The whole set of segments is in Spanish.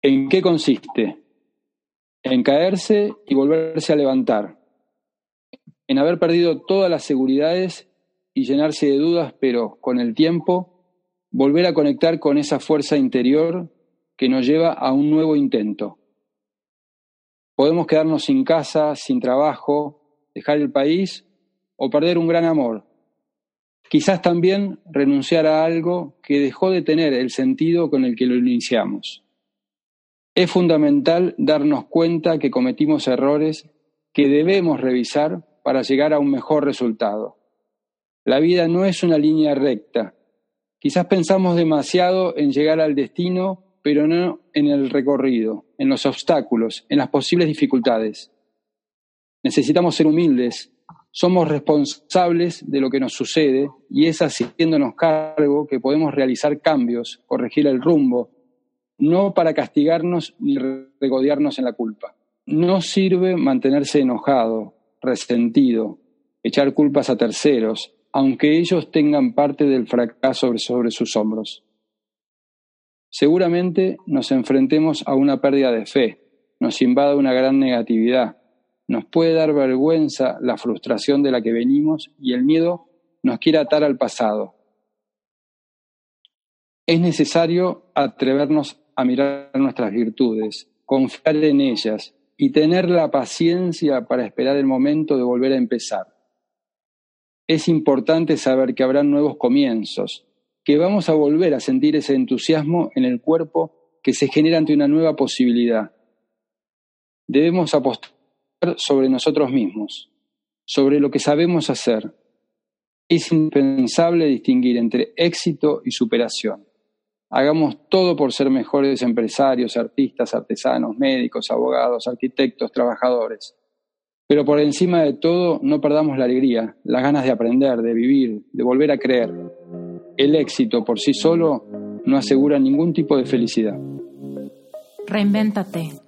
¿En qué consiste? En caerse y volverse a levantar, en haber perdido todas las seguridades y llenarse de dudas, pero con el tiempo volver a conectar con esa fuerza interior que nos lleva a un nuevo intento. Podemos quedarnos sin casa, sin trabajo, dejar el país o perder un gran amor. Quizás también renunciar a algo que dejó de tener el sentido con el que lo iniciamos. Es fundamental darnos cuenta que cometimos errores que debemos revisar para llegar a un mejor resultado. La vida no es una línea recta. Quizás pensamos demasiado en llegar al destino, pero no en el recorrido, en los obstáculos, en las posibles dificultades. Necesitamos ser humildes. Somos responsables de lo que nos sucede y es haciéndonos cargo que podemos realizar cambios, corregir el rumbo, no para castigarnos ni regodearnos en la culpa. No sirve mantenerse enojado, resentido, echar culpas a terceros, aunque ellos tengan parte del fracaso sobre sus hombros. Seguramente nos enfrentemos a una pérdida de fe, nos invada una gran negatividad, nos puede dar vergüenza la frustración de la que venimos y el miedo nos quiere atar al pasado. Es necesario atrevernos a mirar nuestras virtudes, confiar en ellas y tener la paciencia para esperar el momento de volver a empezar. Es importante saber que habrán nuevos comienzos, que vamos a volver a sentir ese entusiasmo en el cuerpo que se genera ante una nueva posibilidad. Debemos apostar sobre nosotros mismos, sobre lo que sabemos hacer. Es indispensable distinguir entre éxito y superación. Hagamos todo por ser mejores empresarios, artistas, artesanos, médicos, abogados, arquitectos, trabajadores. Pero por encima de todo, no perdamos la alegría, las ganas de aprender, de vivir, de volver a creer. El éxito por sí solo no asegura ningún tipo de felicidad. Reinvéntate.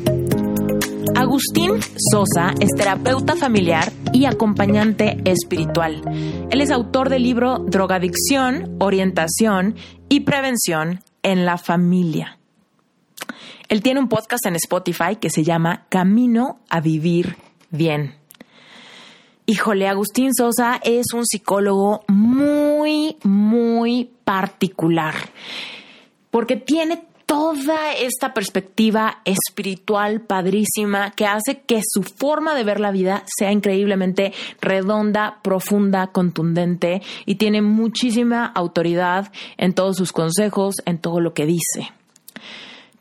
Agustín Sosa es terapeuta familiar y acompañante espiritual. Él es autor del libro Drogadicción, Orientación y Prevención en la Familia. Él tiene un podcast en Spotify que se llama Camino a Vivir Bien. Híjole, Agustín Sosa es un psicólogo muy, muy particular, porque tiene toda esta perspectiva espiritual padrísima que hace que su forma de ver la vida sea increíblemente redonda, profunda, contundente y tiene muchísima autoridad en todos sus consejos, en todo lo que dice.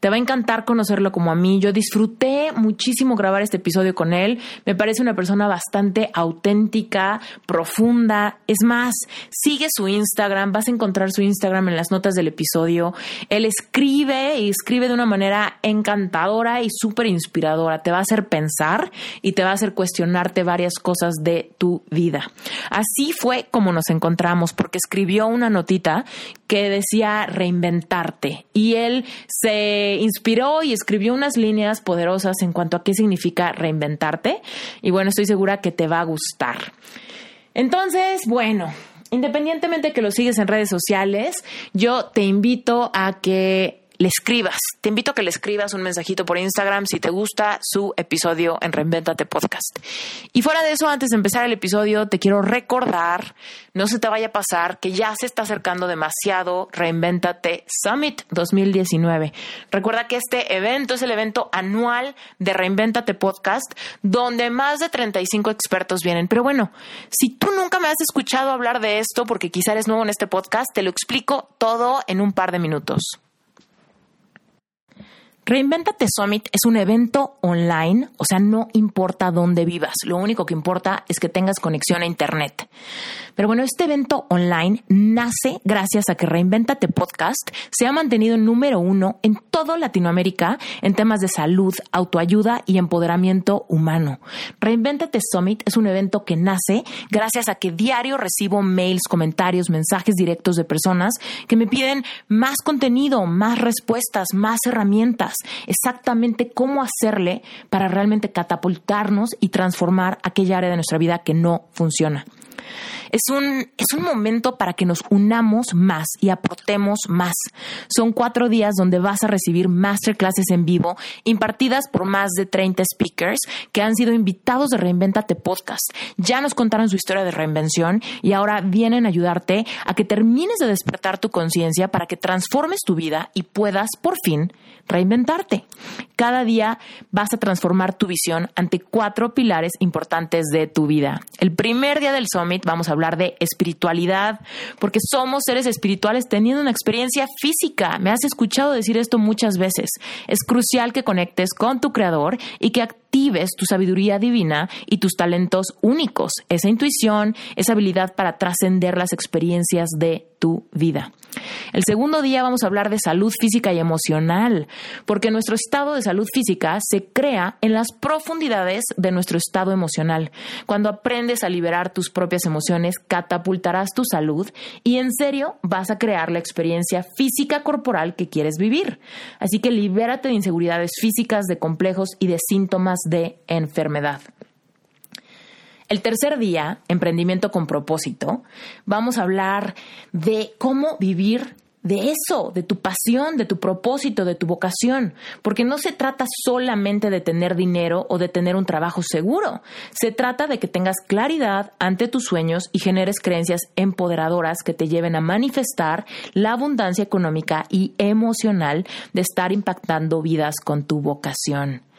Te va a encantar conocerlo como a mí. Yo disfruté muchísimo grabar este episodio con él. Me parece una persona bastante auténtica, profunda. Es más, sigue su Instagram. Vas a encontrar su Instagram en las notas del episodio. Él escribe y escribe de una manera encantadora y súper inspiradora. Te va a hacer pensar y te va a hacer cuestionarte varias cosas de tu vida. Así fue como nos encontramos porque escribió una notita que decía reinventarte y él se inspiró y escribió unas líneas poderosas en cuanto a qué significa reinventarte y bueno, estoy segura que te va a gustar. Entonces, bueno, independientemente de que lo sigues en redes sociales, yo te invito a que le escribas. Te invito a que le escribas un mensajito por Instagram si te gusta su episodio en Reinventate Podcast. Y fuera de eso, antes de empezar el episodio, te quiero recordar, no se te vaya a pasar, que ya se está acercando demasiado Reinventate Summit 2019. Recuerda que este evento es el evento anual de Reinventate Podcast, donde más de 35 expertos vienen. Pero bueno, si tú nunca me has escuchado hablar de esto, porque quizá eres nuevo en este podcast, te lo explico todo en un par de minutos. Reinventate Summit es un evento online, o sea, no importa dónde vivas, lo único que importa es que tengas conexión a Internet. Pero bueno, este evento online nace gracias a que Reinventate Podcast se ha mantenido número uno en toda Latinoamérica en temas de salud, autoayuda y empoderamiento humano. Reinventate Summit es un evento que nace gracias a que diario recibo mails, comentarios, mensajes directos de personas que me piden más contenido, más respuestas, más herramientas exactamente cómo hacerle para realmente catapultarnos y transformar aquella área de nuestra vida que no funciona. Es un, es un momento para que nos unamos más y aportemos más. Son cuatro días donde vas a recibir masterclasses en vivo impartidas por más de 30 speakers que han sido invitados de Reinventate Podcast. Ya nos contaron su historia de reinvención y ahora vienen a ayudarte a que termines de despertar tu conciencia para que transformes tu vida y puedas por fin reinventarte. Cada día vas a transformar tu visión ante cuatro pilares importantes de tu vida. El primer día del Summit vamos a hablar de espiritualidad, porque somos seres espirituales teniendo una experiencia física. Me has escuchado decir esto muchas veces. Es crucial que conectes con tu creador y que actives tu sabiduría divina y tus talentos únicos, esa intuición, esa habilidad para trascender las experiencias de tu vida. El segundo día vamos a hablar de salud física y emocional, porque nuestro estado de salud física se crea en las profundidades de nuestro estado emocional. Cuando aprendes a liberar tus propias emociones, catapultarás tu salud y en serio vas a crear la experiencia física corporal que quieres vivir. Así que libérate de inseguridades físicas, de complejos y de síntomas de enfermedad. El tercer día, emprendimiento con propósito, vamos a hablar de cómo vivir de eso, de tu pasión, de tu propósito, de tu vocación, porque no se trata solamente de tener dinero o de tener un trabajo seguro, se trata de que tengas claridad ante tus sueños y generes creencias empoderadoras que te lleven a manifestar la abundancia económica y emocional de estar impactando vidas con tu vocación.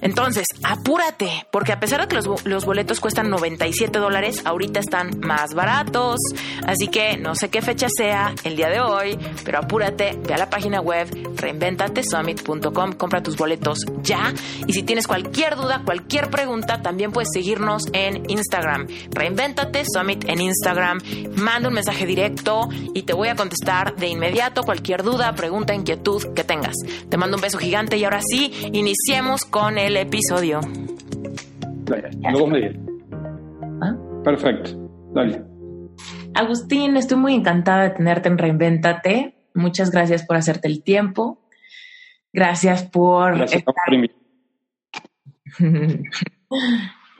Entonces, apúrate, porque a pesar de que los, boletos cuestan 97 dólares, ahorita están más baratos. Así que no sé qué fecha sea el día de hoy, pero apúrate, ve a la página web reinventatesummit.com, compra tus boletos ya. Y si tienes cualquier duda, cualquier pregunta, también puedes seguirnos en Instagram. Reinventate Summit en Instagram. Manda un mensaje directo y te voy a contestar de inmediato cualquier duda, pregunta, inquietud que tengas. Te mando un beso gigante y ahora sí, iniciemos con el episodio. luego me ¿Ah? Perfecto, dale. Agustín, estoy muy encantada de tenerte en Reinventate. Muchas gracias por hacerte el tiempo. Gracias por... Gracias por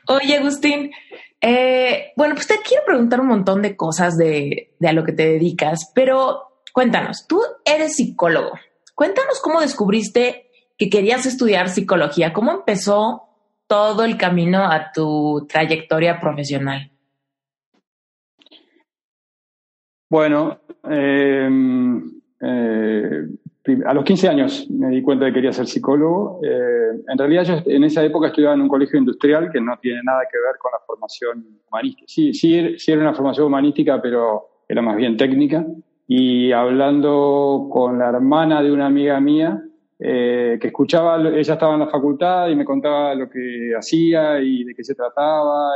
Oye, Agustín, Eh, bueno, pues te quiero preguntar un montón de cosas de, de a lo que te dedicas, pero cuéntanos, tú eres psicólogo. Cuéntanos cómo descubriste que querías estudiar psicología. ¿Cómo empezó todo el camino a tu trayectoria profesional? Bueno, em, eh, a los 15 años me di cuenta de que quería ser psicólogo. Eh, en realidad yo en esa época estudiaba en un colegio industrial que no tiene nada que ver con la formación humanística. Sí, sí, sí era una formación humanística, pero era más bien técnica. Y hablando con la hermana de una amiga mía, eh, que escuchaba, ella estaba en la facultad y me contaba lo que hacía y de qué se trataba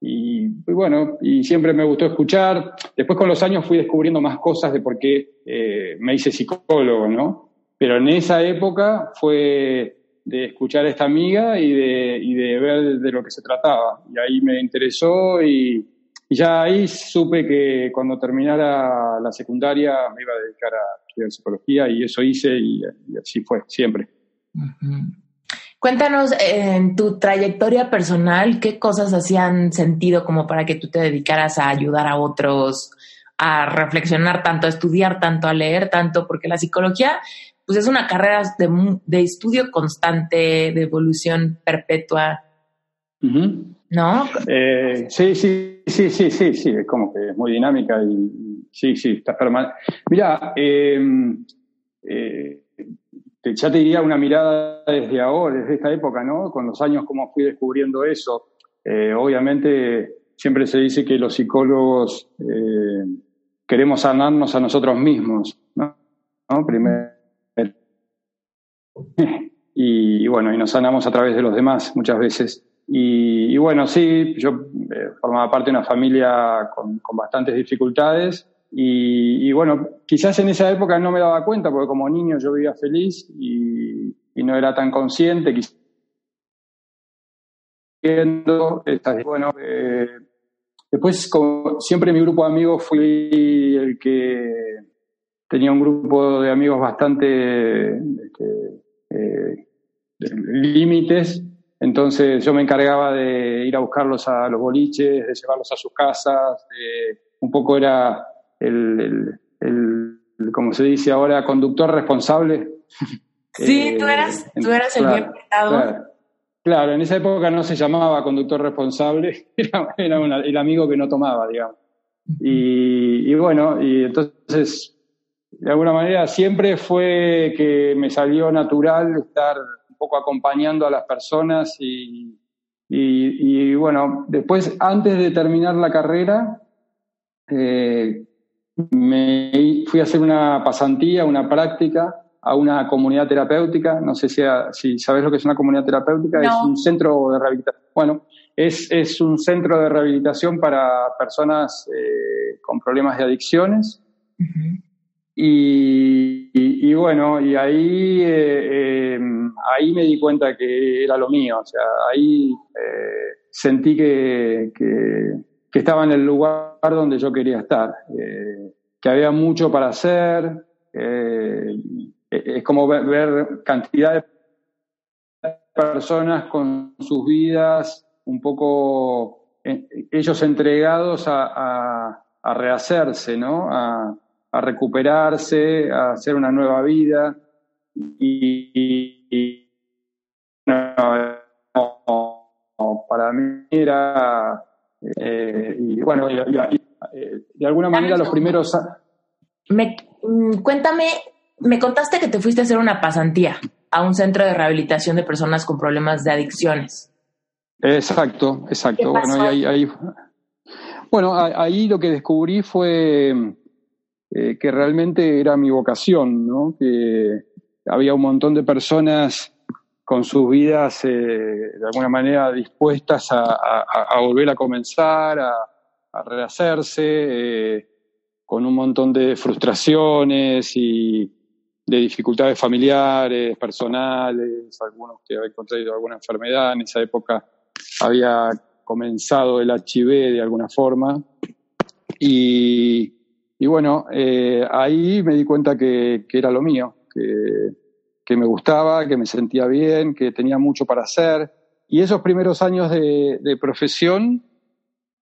y, bueno, y siempre me gustó escuchar. Después con los años fui descubriendo más cosas de por qué eh, me hice psicólogo, ¿no? Pero en esa época fue de escuchar a esta amiga y de, y de ver de lo que se trataba. Y ahí me interesó y, y ya ahí supe que cuando terminara la secundaria me iba a dedicar a estudiar psicología y eso hice y, así fue, siempre. Cuéntanos en tu trayectoria personal, ¿qué cosas hacían sentido como para que tú te dedicaras a ayudar a otros, a reflexionar tanto, a estudiar tanto, a leer tanto? Porque la psicología, pues es una carrera de, de estudio constante, de evolución perpetua. ¿No? Eh, sí, sí, sí, sí, sí, sí, es como que es muy dinámica y, sí, sí, está permanente. Mira, em, eh, ya te diría una mirada desde ahora, desde esta época, ¿no? Con los años, cómo fui descubriendo eso. Eh, obviamente, siempre se dice que los psicólogos queremos sanarnos a nosotros mismos, ¿no? Primero. y bueno, y nos sanamos a través de los demás muchas veces. Y, bueno, sí, yo eh, formaba parte de una familia con, bastantes dificultades y, bueno, quizás en esa época no me daba cuenta porque como niño yo vivía feliz y, no era tan consciente. Bueno, eh, después como siempre mi grupo de amigos fui el que tenía un grupo de amigos bastante este, eh, límites entonces yo me encargaba de ir a buscarlos a los boliches, de llevarlos a sus casas, un poco era el, como se dice ahora, conductor responsable. Sí, tú eras, tú eras el bien claro, claro, en esa época no se llamaba conductor responsable, era, el amigo que no tomaba, digamos. Y, y bueno, y entonces, de alguna manera, siempre fue que me salió natural estar poco acompañando a las personas y, y, bueno, después, antes de terminar la carrera, eh, me fui a hacer una pasantía, una práctica a una comunidad terapéutica. No sé si, si sabes lo que es una comunidad terapéutica. Es un centro de rehabilitación. Bueno, es, es un centro de rehabilitación para personas eh, con problemas de adicciones. Y, bueno, y ahí, eh, eh, ahí me di cuenta que era lo mío, o sea, ahí eh, sentí que, que, estaba en el lugar donde yo quería estar, que había mucho para hacer, es como ver, cantidad de personas con sus vidas un poco, ellos entregados a, a, rehacerse, ¿no? A recuperarse, a hacer una nueva vida. Y, para mí era, eh, y bueno, eh, de alguna manera los primeros... Me, mm, cuéntame, me contaste que te fuiste a hacer una pasantía a un centro de rehabilitación de personas con problemas de adicciones. Exacto, exacto. Bueno, ahí, ahí, bueno, ahí lo que descubrí fue eh, que realmente era mi vocación, ¿no? que había un montón de personas con sus vidas eh, de alguna manera dispuestas a, volver a comenzar, a, rehacerse, eh, con un montón de frustraciones y de dificultades familiares, personales, algunos que habían contraído alguna enfermedad. En esa época había comenzado el HIV de alguna forma. Y, y bueno, eh, ahí me di cuenta que, que era lo mío, que, que, me gustaba, que me sentía bien, que tenía mucho para hacer. Y esos primeros años de, de profesión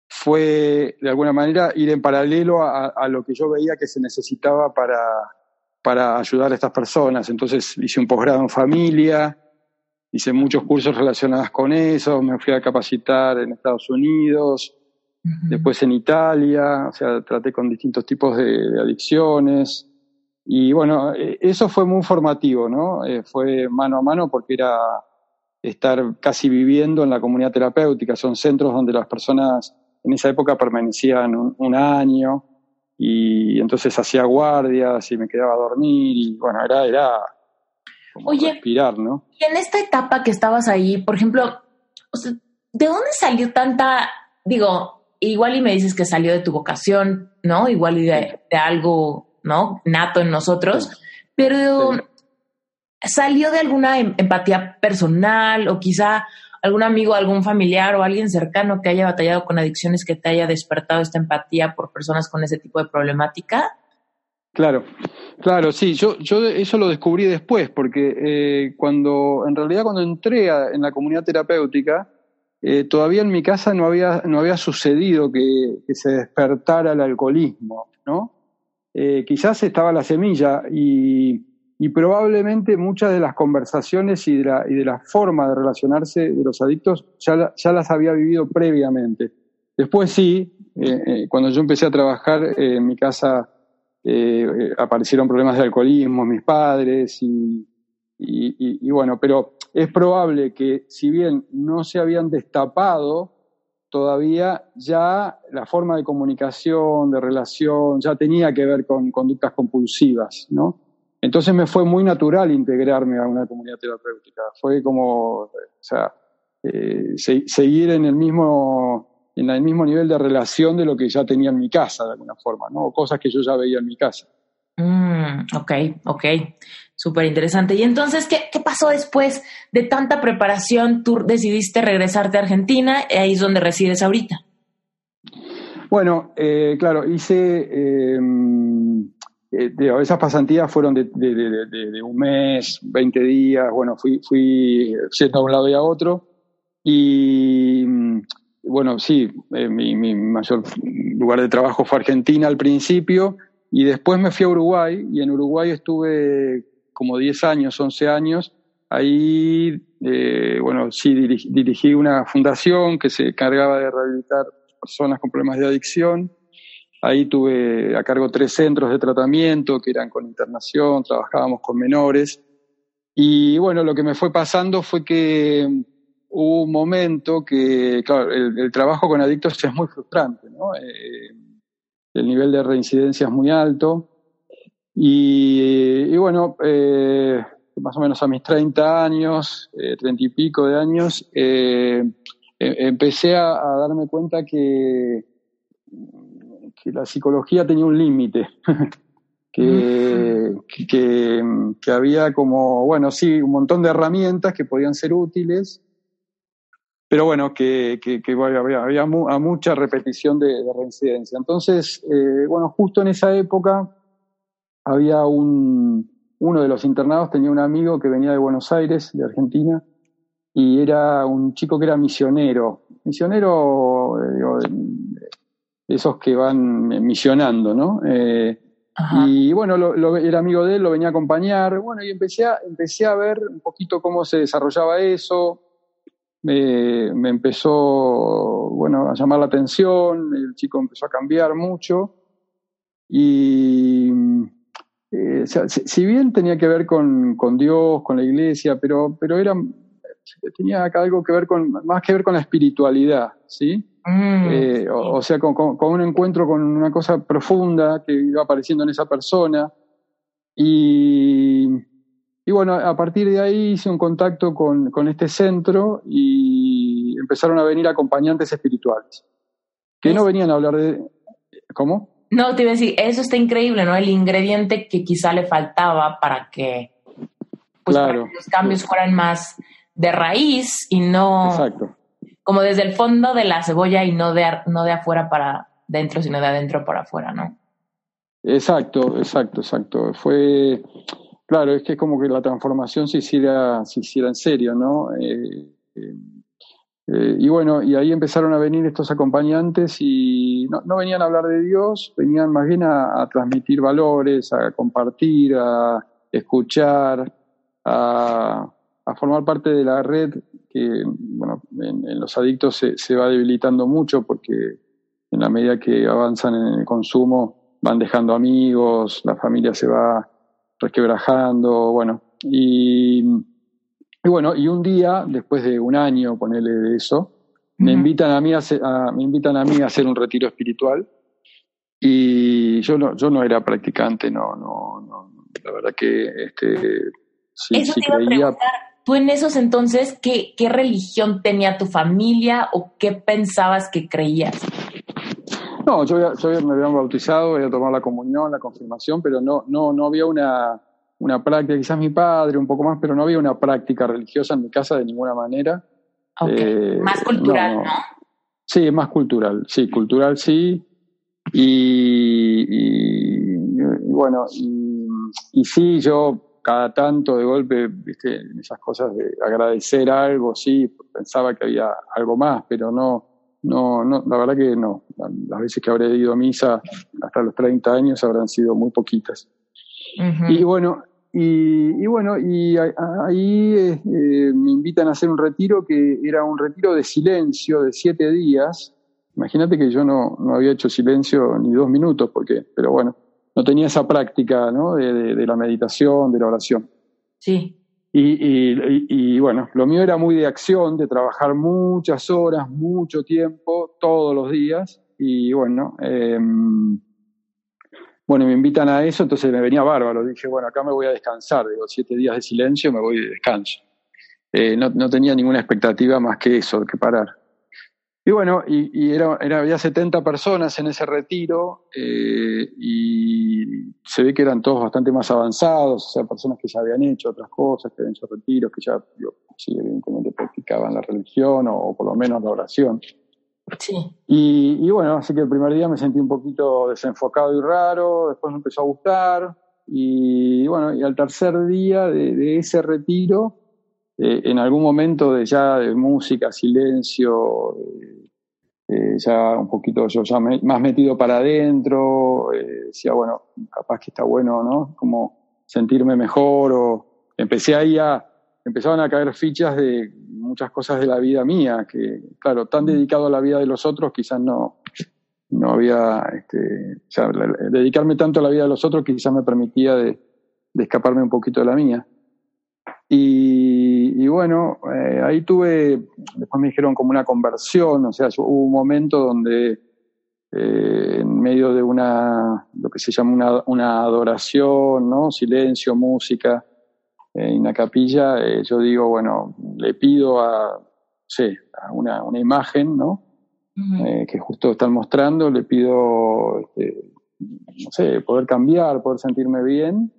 fue de alguna manera ir en paralelo a, lo que yo veía que se necesitaba para, para ayudar a estas personas. Entonces hice un posgrado en familia, hice muchos cursos relacionados con eso, me fui a capacitar en Estados Unidos, después en Italia, o sea, traté con distintos tipos de, adicciones. Y bueno, e, eso fue muy formativo, ¿no? Eh, fue mano a mano porque era estar casi viviendo en la comunidad terapéutica. Son centros donde las personas en esa época permanecían un, año y entonces hacía guardias y me quedaba a dormir y bueno, era, era Oye, respirar, ¿no? Y en esta etapa que estabas ahí, por ejemplo, ¿de dónde salió tanta, digo, igual y me dices que salió de tu vocación, ¿no? Igual y de, algo, ¿no? Nato en nosotros, pero salió de alguna em, empatía personal o quizá algún amigo, algún familiar o alguien cercano que haya batallado con adicciones que te haya despertado esta empatía por personas con ese tipo de problemática? Claro, claro, sí, yo, yo eso lo descubrí después, porque eh, cuando, en realidad cuando entré en la comunidad terapéutica, eh, todavía en mi casa no había, no había sucedido que, se despertara el alcoholismo, ¿no? Eh, quizás estaba la semilla y, probablemente muchas de las conversaciones y de la, y de la forma de relacionarse de los adictos ya, las había vivido previamente. Después sí, eh, eh, cuando yo empecé a trabajar en mi casa aparecieron problemas de alcoholismo, mis padres y, bueno, pero es probable que si bien no se habían destapado, todavía ya la forma de comunicación, de relación, ya tenía que ver con conductas compulsivas, ¿no? Entonces me fue muy natural integrarme a una comunidad terapéutica. Fue como, o sea, eh, seguir en el mismo en el mismo nivel de relación de lo que ya tenía en mi casa, de alguna forma, ¿no? cosas que yo ya veía en mi casa. Mm, ok, ok. Súper interesante. Y entonces, ¿qué, ¿qué, pasó después de tanta preparación? Tú decidiste regresarte a Argentina, y ahí es donde resides ahorita. Bueno, eh, claro, hice eh, eh, esas pasantías fueron de, un mes, 20 días, bueno, fui, fui yendo a un lado y a otro. Y mm, bueno, sí, eh, mi, mayor lugar de trabajo fue Argentina al principio y después me fui a Uruguay y en Uruguay estuve como 10 años, 11 años. Ahí, eh, bueno, sí, dirigí una fundación que se encargaba de rehabilitar personas con problemas de adicción Ahí tuve a cargo tres centros de tratamiento que eran con internación, trabajábamos con menores. Y bueno, lo que me fue pasando fue que hubo un momento que, claro, el, trabajo con adictos es muy frustrante, ¿no? Eh, el nivel de reincidencia es muy alto. Y, bueno, eh, más o menos a mis 30 años, eh, 30 y pico de años, eh, e, empecé a, darme cuenta que que la psicología tenía un límite, que, que, había como, bueno, sí, un montón de herramientas que podían ser útiles, pero bueno, que, había, había a mucha repetición de, reincidencia. Entonces, eh, bueno, justo en esa época había un, uno de los internados tenía un amigo que venía de Buenos Aires, de Argentina, y era un chico que era misionero. Misionero, eh, esos que van misionando, ¿no? Eh, y bueno, lo, era amigo de él, lo venía a acompañar, bueno, y empecé a, empecé a ver un poquito cómo se desarrollaba eso, me, empezó, bueno, a llamar la atención, el chico empezó a cambiar mucho, y eh, si, bien tenía que ver con, con, Dios, con la iglesia, pero, pero era, tenía algo que ver con, más que ver con la espiritualidad, ¿sí? Mm. Eh, o, sea, con, un encuentro con una cosa profunda que iba apareciendo en esa persona. Y, y bueno, a partir de ahí hice un contacto con, con, este centro y empezaron a venir acompañantes espirituales, que no venían a hablar de... ¿Cómo? No, te iba a decir, eso está increíble, ¿no? El ingrediente que quizá le faltaba para que, pues, los cambios fueran más de raíz y no... Exacto como desde el fondo de la cebolla y no de, no de afuera para dentro, sino de adentro para afuera, ¿no? Exacto, exacto, exacto. Fue, claro, es que es como que la transformación se hiciera, se hiciera en serio, ¿no? Eh, eh, Eh, y bueno, y ahí empezaron a venir estos acompañantes y no, venían a hablar de Dios, venían más bien a, transmitir valores, a compartir, a escuchar, a, formar parte de la red que, bueno, en, los adictos se, se, va debilitando mucho porque en la medida que avanzan en el consumo van dejando amigos, la familia se va resquebrajando, bueno, y y bueno, y un día, después de un año, ponerle de eso, me invitan a mí a, me invitan a mí a hacer un retiro espiritual. Y yo no, yo no era practicante, no, no, no. La verdad que este, sí, Eso te iba a Tú en esos entonces, ¿qué, ¿qué religión tenía tu familia o qué pensabas que creías? No, yo, yo me había bautizado, había tomado la comunión, la confirmación, pero no, no, no había una, una práctica, quizás mi padre un poco más, pero no había una práctica religiosa en mi casa de ninguna manera. Eh, más cultural, no, Sí, más cultural, sí, cultural sí. Y, bueno, y, sí, yo cada tanto de golpe, viste, en esas cosas de agradecer algo, sí, pensaba que había algo más, pero no, no, no, la verdad que no. Las veces que habré ido a misa hasta los 30 años habrán sido muy poquitas. Y bueno, y, bueno, y ahí eh, me invitan a hacer un retiro que era un retiro de silencio de siete días. Imagínate que yo no, no había hecho silencio ni dos minutos, porque, pero bueno, no tenía esa práctica ¿no? de, la meditación, de la oración. Sí. Y, y, bueno, lo mío era muy de acción, de trabajar muchas horas, mucho tiempo, todos los días. Y bueno, eh, bueno, me invitan a eso, entonces me venía bárbaro. Dije, bueno, acá me voy a descansar. Digo, siete días de silencio, me voy de descanso. Eh, no, tenía ninguna expectativa más que eso, que parar. Y bueno, y, era, era, había 70 personas en ese retiro eh, y se ve que eran todos bastante más avanzados, o sea, personas que ya habían hecho otras cosas, que habían hecho retiros, que ya, sí, evidentemente practicaban la religión o por lo menos la oración. Y, bueno, así que el primer día me sentí un poquito desenfocado y raro, después me empezó a gustar. Y bueno, y al tercer día de, ese retiro, eh, en algún momento de ya de música, silencio, eh, eh, ya un poquito yo ya más metido para adentro, decía, bueno, capaz que está bueno, ¿no? Como sentirme mejor o empecé ahí a, empezaban a caer fichas de muchas cosas de la vida mía, que claro, tan dedicado a la vida de los otros quizás no, no había, este, o sea, dedicarme tanto a la vida de los otros quizás me permitía de, escaparme un poquito de la mía. Y, bueno, eh, ahí tuve, después me dijeron como una conversión, o sea, hubo un momento donde eh, en medio de una, lo que se llama una, una adoración, ¿no? Silencio, música, en la capilla, eh, yo digo, bueno, le pido a, sé, a una, una imagen, ¿no? Eh, que justo están mostrando, le pido, este, no sé, poder cambiar, poder sentirme bien.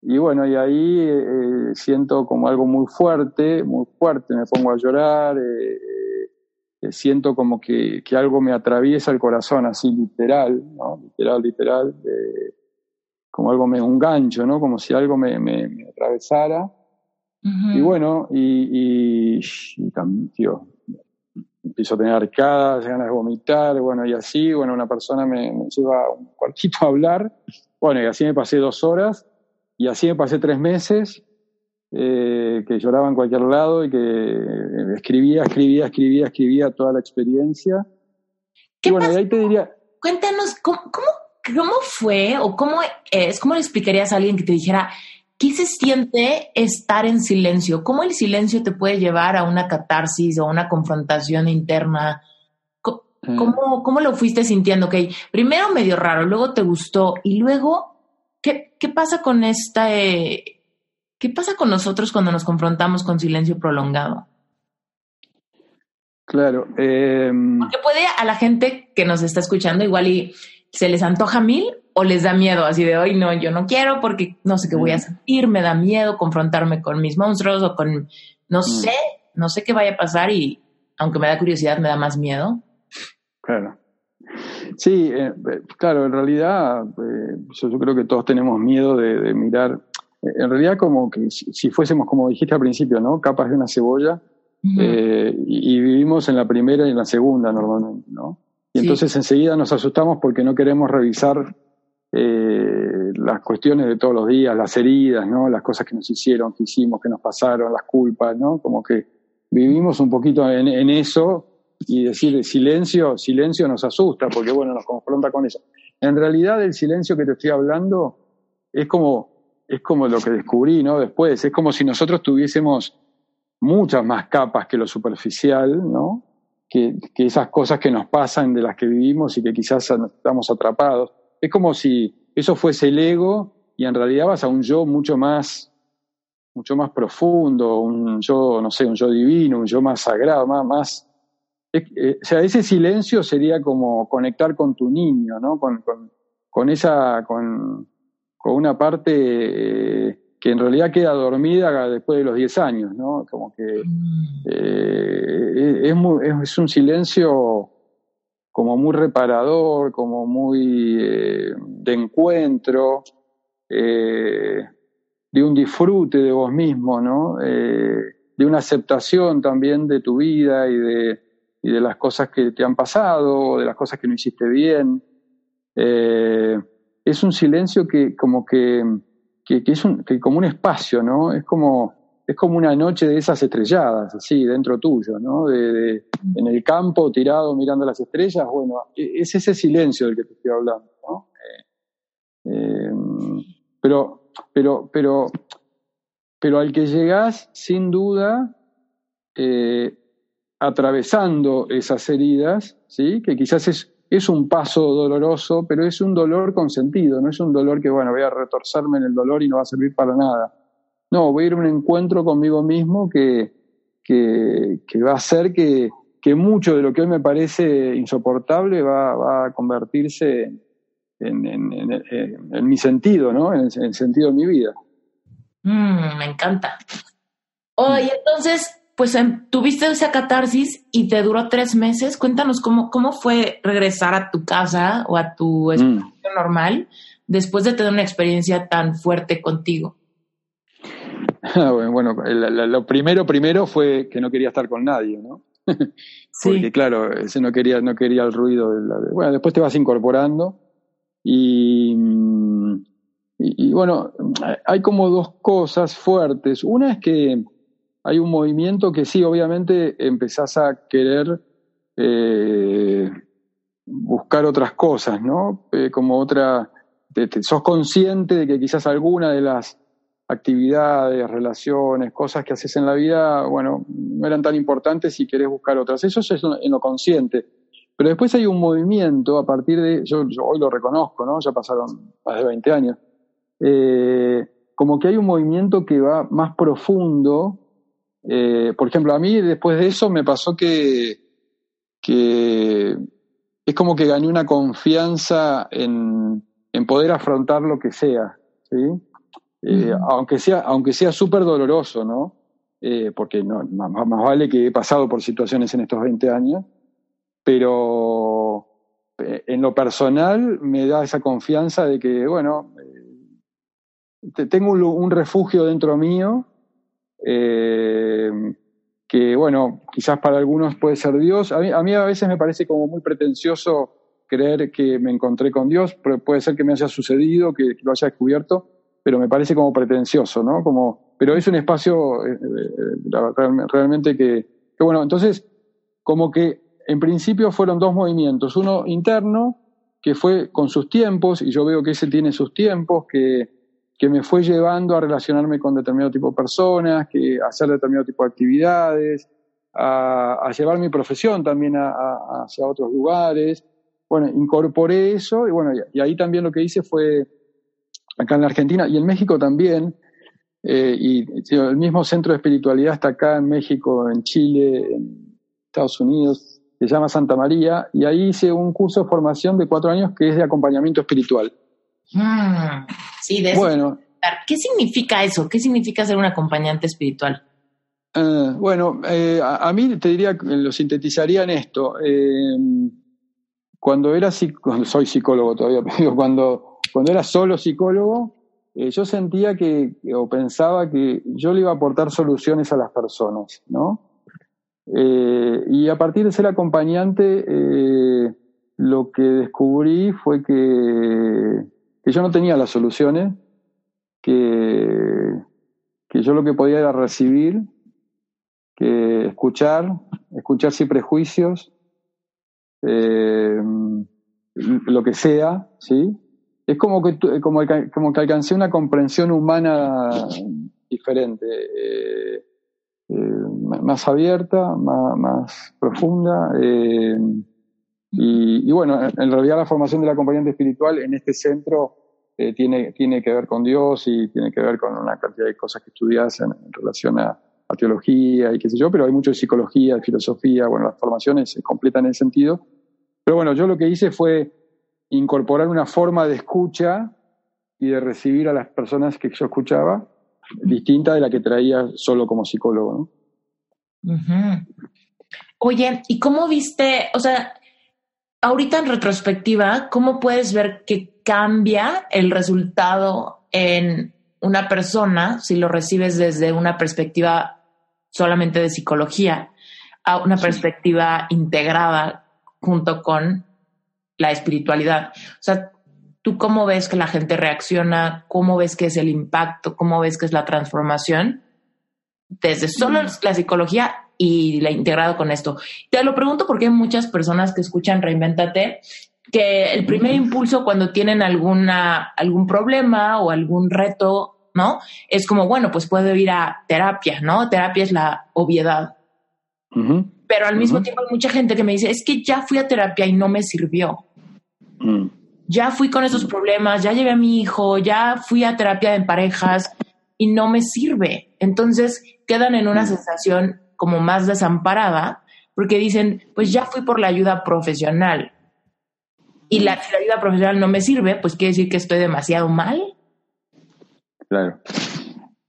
Y bueno, y ahí eh, siento como algo muy fuerte, muy fuerte, me pongo a llorar, siento como que, que, algo me atraviesa el corazón, así literal, ¿no? Literal, literal como algo, me, un gancho, ¿no? Como si algo me, me, atravesara. Y bueno, y, y, tío, empiezo a tener arcadas, ganas de vomitar, bueno, y así, bueno, una persona me, lleva un cuartito a hablar, bueno, y así me pasé dos horas, y así me pasé tres meses, eh, que lloraba en cualquier lado y que escribía, escribía, escribía, escribía toda la experiencia. ¿Qué y bueno, ahí te diría... Cuéntanos, ¿cómo, cómo ¿Cómo fue o cómo es, cómo le explicarías a alguien que te dijera, ¿qué se siente estar en silencio? ¿Cómo el silencio te puede llevar a una catarsis o una confrontación interna? Mm. ¿Cómo, cómo lo fuiste sintiendo? Ok, primero medio raro, luego te gustó y luego, ¿qué, qué pasa con esta... Eh, ¿Qué pasa con nosotros cuando nos confrontamos con silencio prolongado? Claro. Eh, Porque puede a la gente que nos está escuchando igual y se les antoja mil o les da miedo, así de hoy no, yo no quiero porque no sé qué voy a sentir, me da miedo confrontarme con mis monstruos o con, no mm. sé, no sé qué vaya a pasar y aunque me da curiosidad, me da más miedo. Claro. Sí, eh, claro, en realidad eh, yo, creo que todos tenemos miedo de, mirar, en realidad como que si, fuésemos, como dijiste al principio, ¿no? Capas de una cebolla, eh, y, vivimos en la primera y en la segunda normalmente, ¿no? Y entonces enseguida nos asustamos porque no queremos revisar eh, las cuestiones de todos los días, las heridas, ¿no? Las cosas que nos hicieron, que hicimos, que nos pasaron, las culpas, ¿no? Como que vivimos un poquito en, en eso y decir silencio, silencio nos asusta porque, bueno, nos confronta con eso. En realidad el silencio que te estoy hablando es como, es como lo que descubrí, ¿no? Después, es como si nosotros tuviésemos muchas más capas que lo superficial, ¿no? Que, que esas cosas que nos pasan, de las que vivimos y que quizás estamos atrapados. Es como si eso fuese el ego y en realidad vas a un yo mucho más mucho más profundo, un yo, no sé, un yo divino, un yo más sagrado, más, más eh, o sea, ese silencio sería como conectar con tu niño, ¿no? Con, con, esa, con, con, una parte eh, que en realidad queda dormida después de los 10 años, ¿no? Como que mm. eh, es, es, un silencio como muy reparador, como muy de encuentro, de un disfrute de vos mismo, ¿no? de una aceptación también de tu vida y de, y de las cosas que te han pasado, de las cosas que no hiciste bien. Eh, es un silencio que como que, que, es un, que como un espacio, ¿no? Es como, es como una noche de esas estrelladas, así, dentro tuyo, ¿no? De, en el campo, tirado, mirando las estrellas, bueno, e, es ese silencio del que te estoy hablando, ¿no? Eh, eh, pero, pero, pero, pero al que llegás, sin duda, eh, atravesando esas heridas, ¿sí? que quizás es, es un paso doloroso, pero es un dolor con sentido, no es un dolor que, bueno, voy a retorcerme en el dolor y no va a servir para nada. No, voy a ir a un encuentro conmigo mismo que, que, que va a hacer que, que, mucho de lo que hoy me parece insoportable va, va a convertirse en, en, en, mi sentido, ¿no? En el, sentido de mi vida. Mm, me encanta. Oye, entonces, pues em, tuviste esa catarsis y te duró tres meses. Cuéntanos cómo, cómo fue regresar a tu casa o a tu mm. normal después de tener una experiencia tan fuerte contigo. bueno, lo primero, primero fue que no quería estar con nadie, ¿no? Porque claro, ese no quería, no quería el ruido. De bueno, después te vas incorporando y, y, y, bueno, hay como dos cosas fuertes. Una es que hay un movimiento que sí, obviamente empezás a querer eh, buscar otras cosas, ¿no? Eh, como otra, sos consciente de que quizás alguna de las actividades, relaciones, cosas que haces en la vida, bueno, no eran tan importantes y querés buscar otras. Eso es en lo consciente. Pero después hay un movimiento a partir de, yo, hoy lo reconozco, ¿no? Ya pasaron más de 20 años. Eh, como que hay un movimiento que va más profundo eh, por ejemplo, a mí después de eso me pasó que, que es como que gané una confianza en, en poder afrontar lo que sea, ¿sí? Eh, aunque sea aunque sea súper doloroso, ¿no? Eh, porque no, más, más, vale que he pasado por situaciones en estos 20 años, pero en lo personal me da esa confianza de que, bueno, tengo un, un refugio dentro mío eh, que bueno, quizás para algunos puede ser Dios. A mí, a veces me parece como muy pretencioso creer que me encontré con Dios, pero puede ser que me haya sucedido, que, lo haya descubierto, pero me parece como pretencioso, ¿no? Como, pero es un espacio eh, eh, realmente que, que, bueno, entonces, como que en principio fueron dos movimientos, uno interno, que fue con sus tiempos, y yo veo que ese tiene sus tiempos, que que me fue llevando a relacionarme con determinado tipo de personas, a hacer determinado tipo de actividades, a, llevar mi profesión también hacia otros lugares. Bueno, incorporé eso y bueno, y, ahí también lo que hice fue, acá en la Argentina y en México también, eh, y el mismo centro de espiritualidad está acá en México, en Chile, en Estados Unidos, se llama Santa María, y ahí hice un curso de formación de cuatro años que es de acompañamiento espiritual. Mm, sí, de bueno, ¿Qué significa eso? ¿Qué significa ser un acompañante espiritual? Uh, bueno, eh, a, mí te diría, lo sintetizaría en esto. Eh, cuando era cuando soy psicólogo todavía, pero cuando, cuando era solo psicólogo, eh, yo sentía que, o pensaba que yo le iba a aportar soluciones a las personas, ¿no? Eh, y a partir de ser acompañante, eh, lo que descubrí fue que, que, yo no tenía las soluciones, que, que yo lo que podía era recibir, que escuchar, escuchar sin prejuicios, eh, lo que sea, ¿sí? Es como que, como, como que alcancé una comprensión humana diferente. Eh, más abierta, más, profunda. Y, bueno, en realidad la formación del acompañante espiritual en este centro eh, tiene, tiene que ver con Dios y tiene que ver con una cantidad de cosas que estudias en, relación a, teología y qué sé yo, pero hay mucho de psicología, de filosofía, bueno, las formaciones se completan en ese sentido. Pero bueno, yo lo que hice fue incorporar una forma de escucha y de recibir a las personas que yo escuchaba distinta de la que traía solo como psicólogo. ¿no? Oye, ¿y cómo viste, o sea, ahorita en retrospectiva, cómo puedes ver que cambia el resultado en una persona si lo recibes desde una perspectiva solamente de psicología a una perspectiva integrada junto con la espiritualidad? O sea, ¿tú cómo ves que la gente reacciona? ¿Cómo ves que es el impacto? ¿Cómo ves que es la transformación? desde solo la psicología y la integrado con esto. Te lo pregunto porque hay muchas personas que escuchan Reinventate que el primer impulso cuando tienen alguna, algún problema o algún reto, ¿no? Es como, bueno, pues puedo ir a terapia, ¿no? Terapia es la obviedad. Pero al mismo tiempo hay mucha gente que me dice, es que ya fui a terapia y no me sirvió. Mm. Ya fui con esos problemas, ya llevé a mi hijo, ya fui a terapia en parejas y no me sirve. Entonces quedan en una mm. sensación como más desamparada porque dicen, pues ya fui por la ayuda profesional y la, si la ayuda profesional no me sirve, pues quiere decir que estoy demasiado mal. Claro.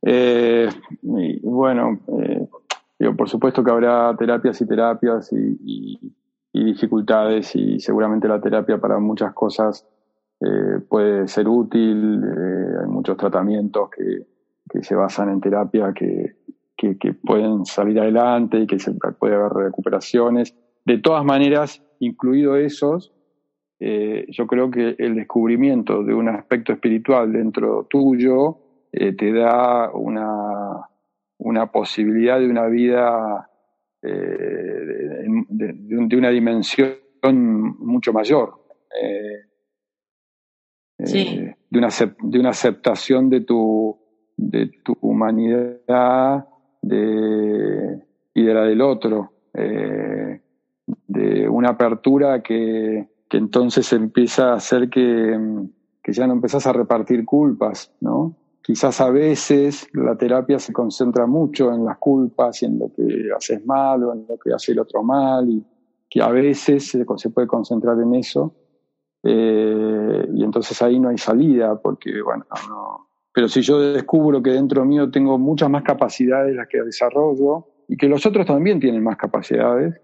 Eh, bueno, eh, por supuesto que habrá terapias y terapias y, dificultades y seguramente la terapia para muchas cosas eh, puede ser útil, hay muchos tratamientos que, que se basan en terapia que, que, pueden salir adelante y que se puede haber recuperaciones. De todas maneras, incluido esos, eh, yo creo que el descubrimiento de un aspecto espiritual dentro tuyo eh, te da una, una, posibilidad de una vida eh, de, de, una dimensión mucho mayor. Sí. de, una, de una aceptación de tu, de tu humanidad de, y de la del otro, eh, de una apertura que, que, entonces empieza a hacer que, que ya no empezás a repartir culpas, ¿no? Quizás a veces la terapia se concentra mucho en las culpas y en lo que haces mal o en lo que hace el otro mal y que a veces se, se puede concentrar en eso eh, y entonces ahí no hay salida porque, bueno, no, pero si yo descubro que dentro mío tengo muchas más capacidades las que desarrollo y que los otros también tienen más capacidades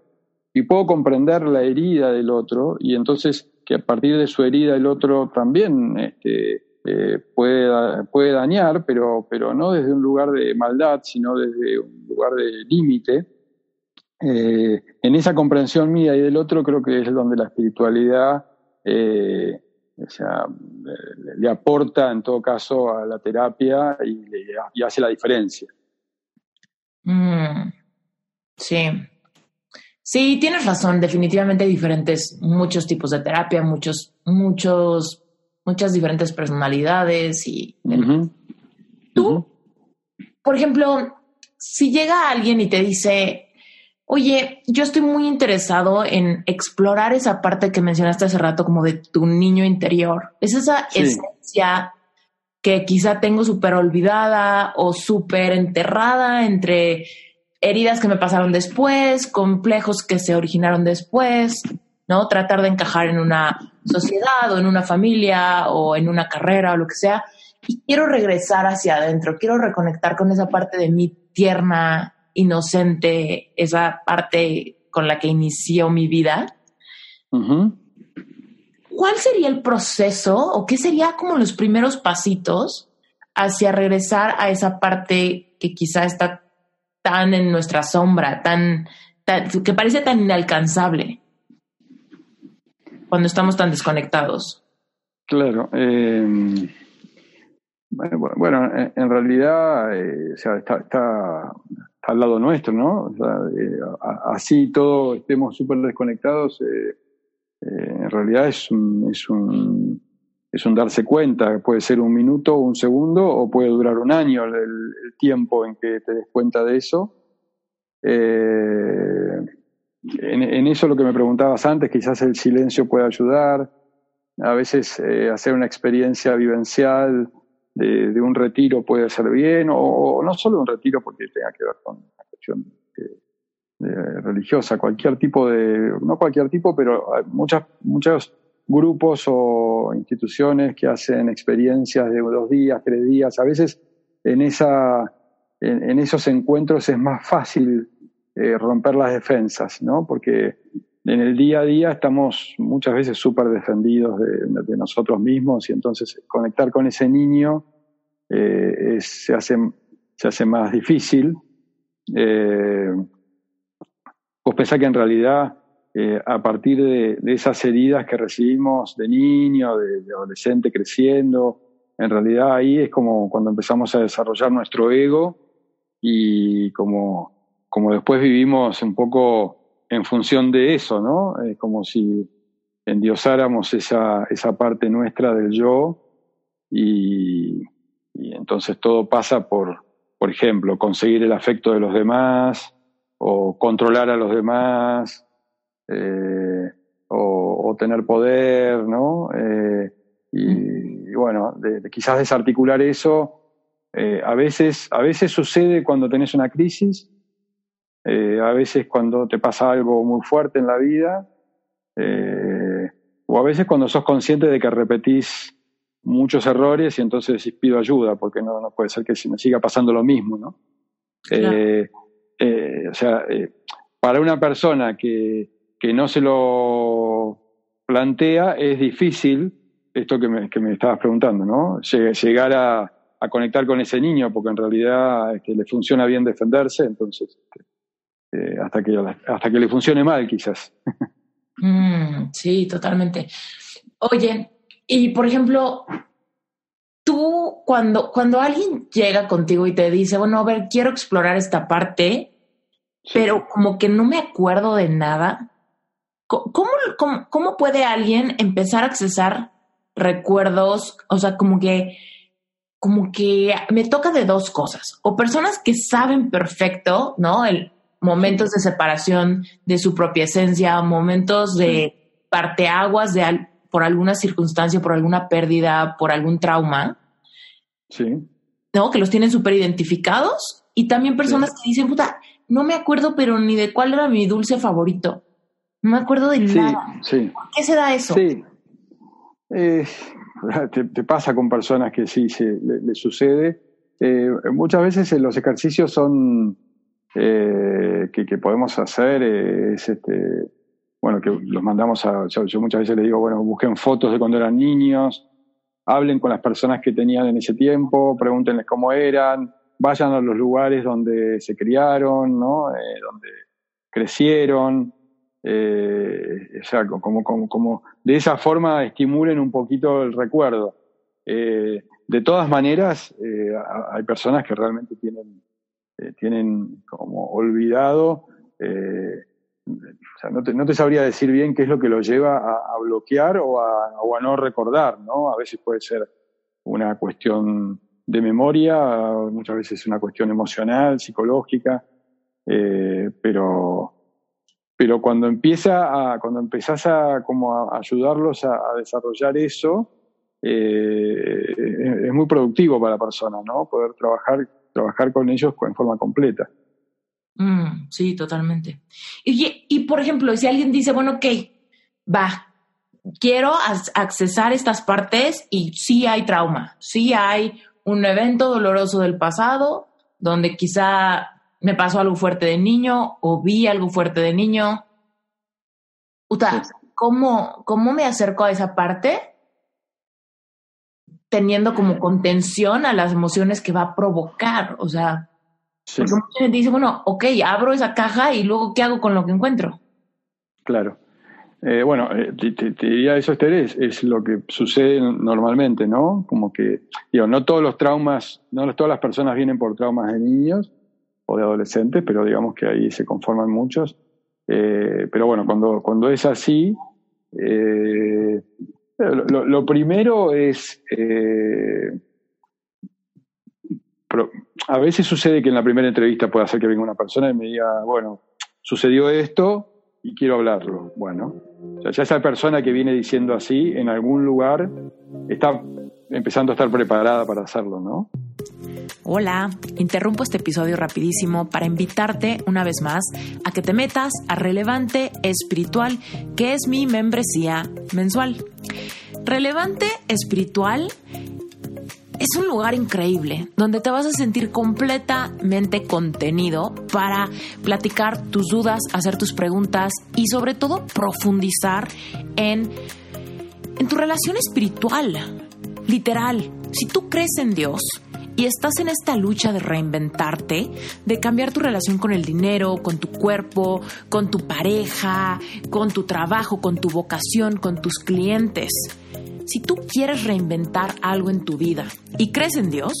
y puedo comprender la herida del otro y entonces que a partir de su herida el otro también este, eh, puede, dañar, pero, pero no desde un lugar de maldad, sino desde un lugar de límite. Eh, en esa comprensión mía y del otro creo que es donde la espiritualidad eh, o sea, le, aporta en todo caso a la terapia y, hace la diferencia. Mm, sí. Sí, tienes razón, definitivamente hay diferentes, muchos tipos de terapia, muchos, muchos, muchas diferentes personalidades y tú, por ejemplo, si llega alguien y te dice, Oye, yo estoy muy interesado en explorar esa parte que mencionaste hace rato, como de tu niño interior. Es esa esencia que quizá tengo súper olvidada o súper enterrada entre heridas que me pasaron después, complejos que se originaron después, ¿no? Tratar de encajar en una sociedad o en una familia o en una carrera o lo que sea. Y quiero regresar hacia adentro, quiero reconectar con esa parte de mi tierna, inocente, esa parte con la que inició mi vida. ¿Cuál sería el proceso o qué sería como los primeros pasitos hacia regresar a esa parte que quizá está tan en nuestra sombra, tan, que parece tan inalcanzable cuando estamos tan desconectados. Claro. Eh, bueno, en, realidad eh, está, al lado nuestro, ¿no? Eh, así todos estemos súper desconectados, en realidad es un, es, un, es un darse cuenta. Puede ser un minuto, un segundo, o puede durar un año el, tiempo en que te des cuenta de eso. En, en, eso lo que me preguntabas antes, quizás el silencio puede ayudar. A veces hacer una experiencia vivencial de, un retiro puede ser bien, o, no solo un retiro porque tenga que ver con una cuestión religiosa, cualquier tipo de, no cualquier tipo, pero muchas, muchos grupos o instituciones que hacen experiencias de dos días, tres días. A veces en, esa, en, esos encuentros es más fácil eh, romper las defensas, ¿no? Porque en el día a día estamos muchas veces súper defendidos de, nosotros mismos y entonces conectar con ese niño eh, se, hace, se hace más difícil. Eh, vos pensás que en realidad eh, a partir de, esas heridas que recibimos de niño, de, de, adolescente creciendo, en realidad ahí es como cuando empezamos a desarrollar nuestro ego y como, como después vivimos un poco en función de eso, ¿no? Es como si endiosáramos esa, esa parte nuestra del yo y, y entonces todo pasa por, por ejemplo, conseguir el afecto de los demás o controlar a los demás eh, o, tener poder, ¿no? Eh, y, bueno, quizás desarticular eso eh, a, veces, a veces sucede cuando tenés una crisis eh, a veces cuando te pasa algo muy fuerte en la vida, eh, o a veces cuando sos consciente de que repetís muchos errores y entonces pido ayuda, porque no, no puede ser que me siga pasando lo mismo, ¿no? Eh, o sea, para una persona que, que no se lo plantea, es difícil esto que me, que me estabas preguntando, ¿no? Llegar a, a, conectar con ese niño, porque en realidad este, le funciona bien defenderse, entonces este, eh, hasta, que, hasta que le funcione mal, quizás. Mm, sí, totalmente. Oye, y por ejemplo, tú cuando, cuando alguien llega contigo y te dice, bueno, a ver, quiero explorar esta parte, pero como que no me acuerdo de nada, ¿cómo, cómo, cómo puede alguien empezar a accesar recuerdos? O sea, como que como que me toca de dos cosas, o personas que saben perfecto, ¿no? El, momentos de separación de su propia esencia, momentos de parteaguas de por alguna circunstancia, por alguna pérdida, por algún trauma. Sí. ¿No? Que los tienen súper identificados. Y también personas que dicen, puta, no me acuerdo, pero ni de cuál era mi dulce favorito. No me acuerdo de nada. Sí. ¿Por qué se da eso? Sí. Eh, te, pasa con personas que sí se, le, sucede. Eh, muchas veces los ejercicios son eh, que, podemos hacer es, este, bueno, que los mandamos a, yo, muchas veces le digo, bueno, busquen fotos de cuando eran niños, hablen con las personas que tenían en ese tiempo, pregúntenles cómo eran, vayan a los lugares donde se criaron, ¿no? Eh, donde crecieron, eh, o sea, como, como, como, de esa forma estimulen un poquito el recuerdo. Eh, de todas maneras, hay personas que realmente tienen eh, tienen como olvidado, eh, no te, no te, sabría decir bien qué es lo que lo lleva a, bloquear o a, o a, no recordar, ¿no? A veces puede ser una cuestión de memoria, muchas veces una cuestión emocional, psicológica, eh, pero, pero cuando empieza a, cuando empezás a como ayudarlos a, desarrollar eso, es muy productivo para la persona, ¿no? Poder trabajar trabajar con ellos en forma completa. Mm, sí, totalmente. Y, y, por ejemplo, si alguien dice, bueno, ok, va, quiero accesar estas partes y sí hay trauma, sí hay un evento doloroso del pasado donde quizá me pasó algo fuerte de niño o vi algo fuerte de niño. Uta, ¿cómo, ¿cómo me acerco a esa parte teniendo como contención a las emociones que va a provocar. O sea. Porque mucha gente dice, bueno, ok, abro esa caja y luego, ¿qué hago con lo que encuentro? Claro. Eh, bueno, eh, te, diría eso, Esther, es, lo que sucede normalmente, ¿no? Como que, digo, no todos los traumas, no todas las personas vienen por traumas de niños o de adolescentes, pero digamos que ahí se conforman muchos. Eh, pero bueno, cuando, cuando es así, lo, primero es a veces sucede que en la primera entrevista puede hacer que venga una persona y me diga, bueno, sucedió esto y quiero hablarlo. Bueno, ya esa persona que viene diciendo así, en algún lugar, está empezando a estar preparada para hacerlo, ¿no? Hola, interrumpo este episodio rapidísimo para invitarte una vez más a que te metas a Relevante Espiritual, que es mi membresía mensual. Relevante Espiritual es un lugar increíble donde te vas a sentir completamente contenido para platicar tus dudas, hacer tus preguntas y sobre todo profundizar en, en tu relación espiritual. Literal, si tú crees en Dios, y estás en esta lucha de reinventarte, de cambiar tu relación con el dinero, con tu cuerpo, con tu pareja, con tu trabajo, con tu vocación, con tus clientes, si tú quieres reinventar algo en tu vida y crees en Dios,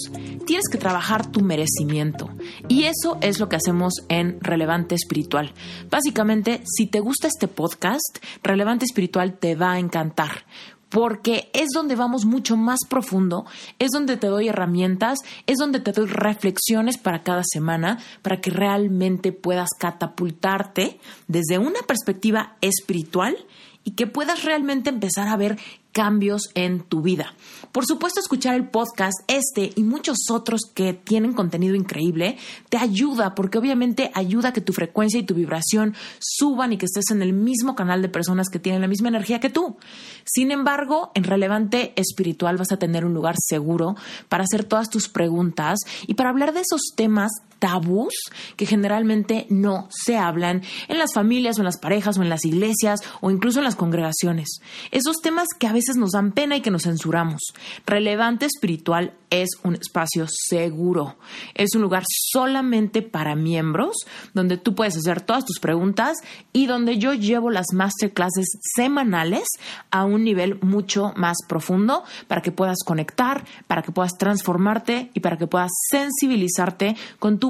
tienes que trabajar tu merecimiento. Y eso es lo que hacemos en Relevante Espiritual. Básicamente, si te gusta este podcast, Relevante Espiritual te va a encantar porque es donde vamos mucho más profundo, es donde te doy herramientas, es donde te doy reflexiones para cada semana, para que realmente puedas catapultarte desde una perspectiva espiritual y que puedas realmente empezar a ver cambios en tu vida. Por supuesto, escuchar el podcast, este y muchos otros que tienen contenido increíble, te ayuda porque obviamente ayuda a que tu frecuencia y tu vibración suban y que estés en el mismo canal de personas que tienen la misma energía que tú. Sin embargo, en Relevante Espiritual vas a tener un lugar seguro para hacer todas tus preguntas y para hablar de esos temas tabús que generalmente no se hablan en las familias o en las parejas o en las iglesias o incluso en las congregaciones. Esos temas que a veces nos dan pena y que nos censuramos. Relevante espiritual es un espacio seguro. Es un lugar solamente para miembros donde tú puedes hacer todas tus preguntas y donde yo llevo las masterclasses semanales a un nivel mucho más profundo para que puedas conectar, para que puedas transformarte y para que puedas sensibilizarte con tu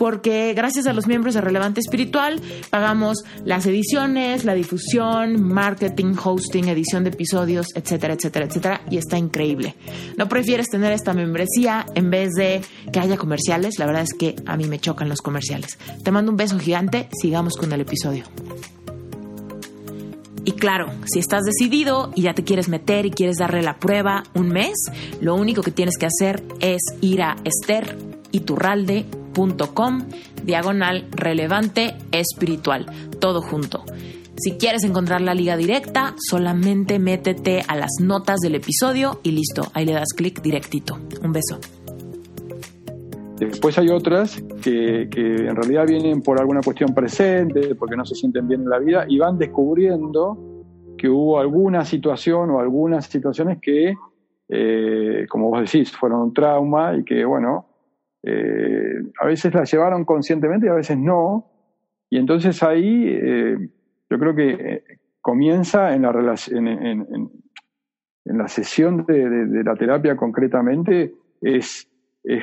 porque gracias a los miembros de Relevante Espiritual pagamos las ediciones, la difusión, marketing, hosting, edición de episodios, etcétera, etcétera, etcétera, y está increíble. ¿No prefieres tener esta membresía en vez de que haya comerciales? La verdad es que a mí me chocan los comerciales. Te mando un beso gigante, sigamos con el episodio. Y claro, si estás decidido y ya te quieres meter y quieres darle la prueba un mes, lo único que tienes que hacer es ir a Esther iturralde.com diagonal relevante espiritual, todo junto. Si quieres encontrar la liga directa, solamente métete a las notas del episodio y listo, ahí le das clic directito. Un beso. Después hay otras que, que, en realidad vienen por alguna cuestión presente, porque no se sienten bien en la vida y van descubriendo que hubo alguna situación o algunas situaciones que, eh, como vos decís, fueron un trauma y que, bueno, eh, a veces la llevaron conscientemente y a veces no. Y entonces ahí yo creo que comienza en la, sesión de, la terapia concretamente, es,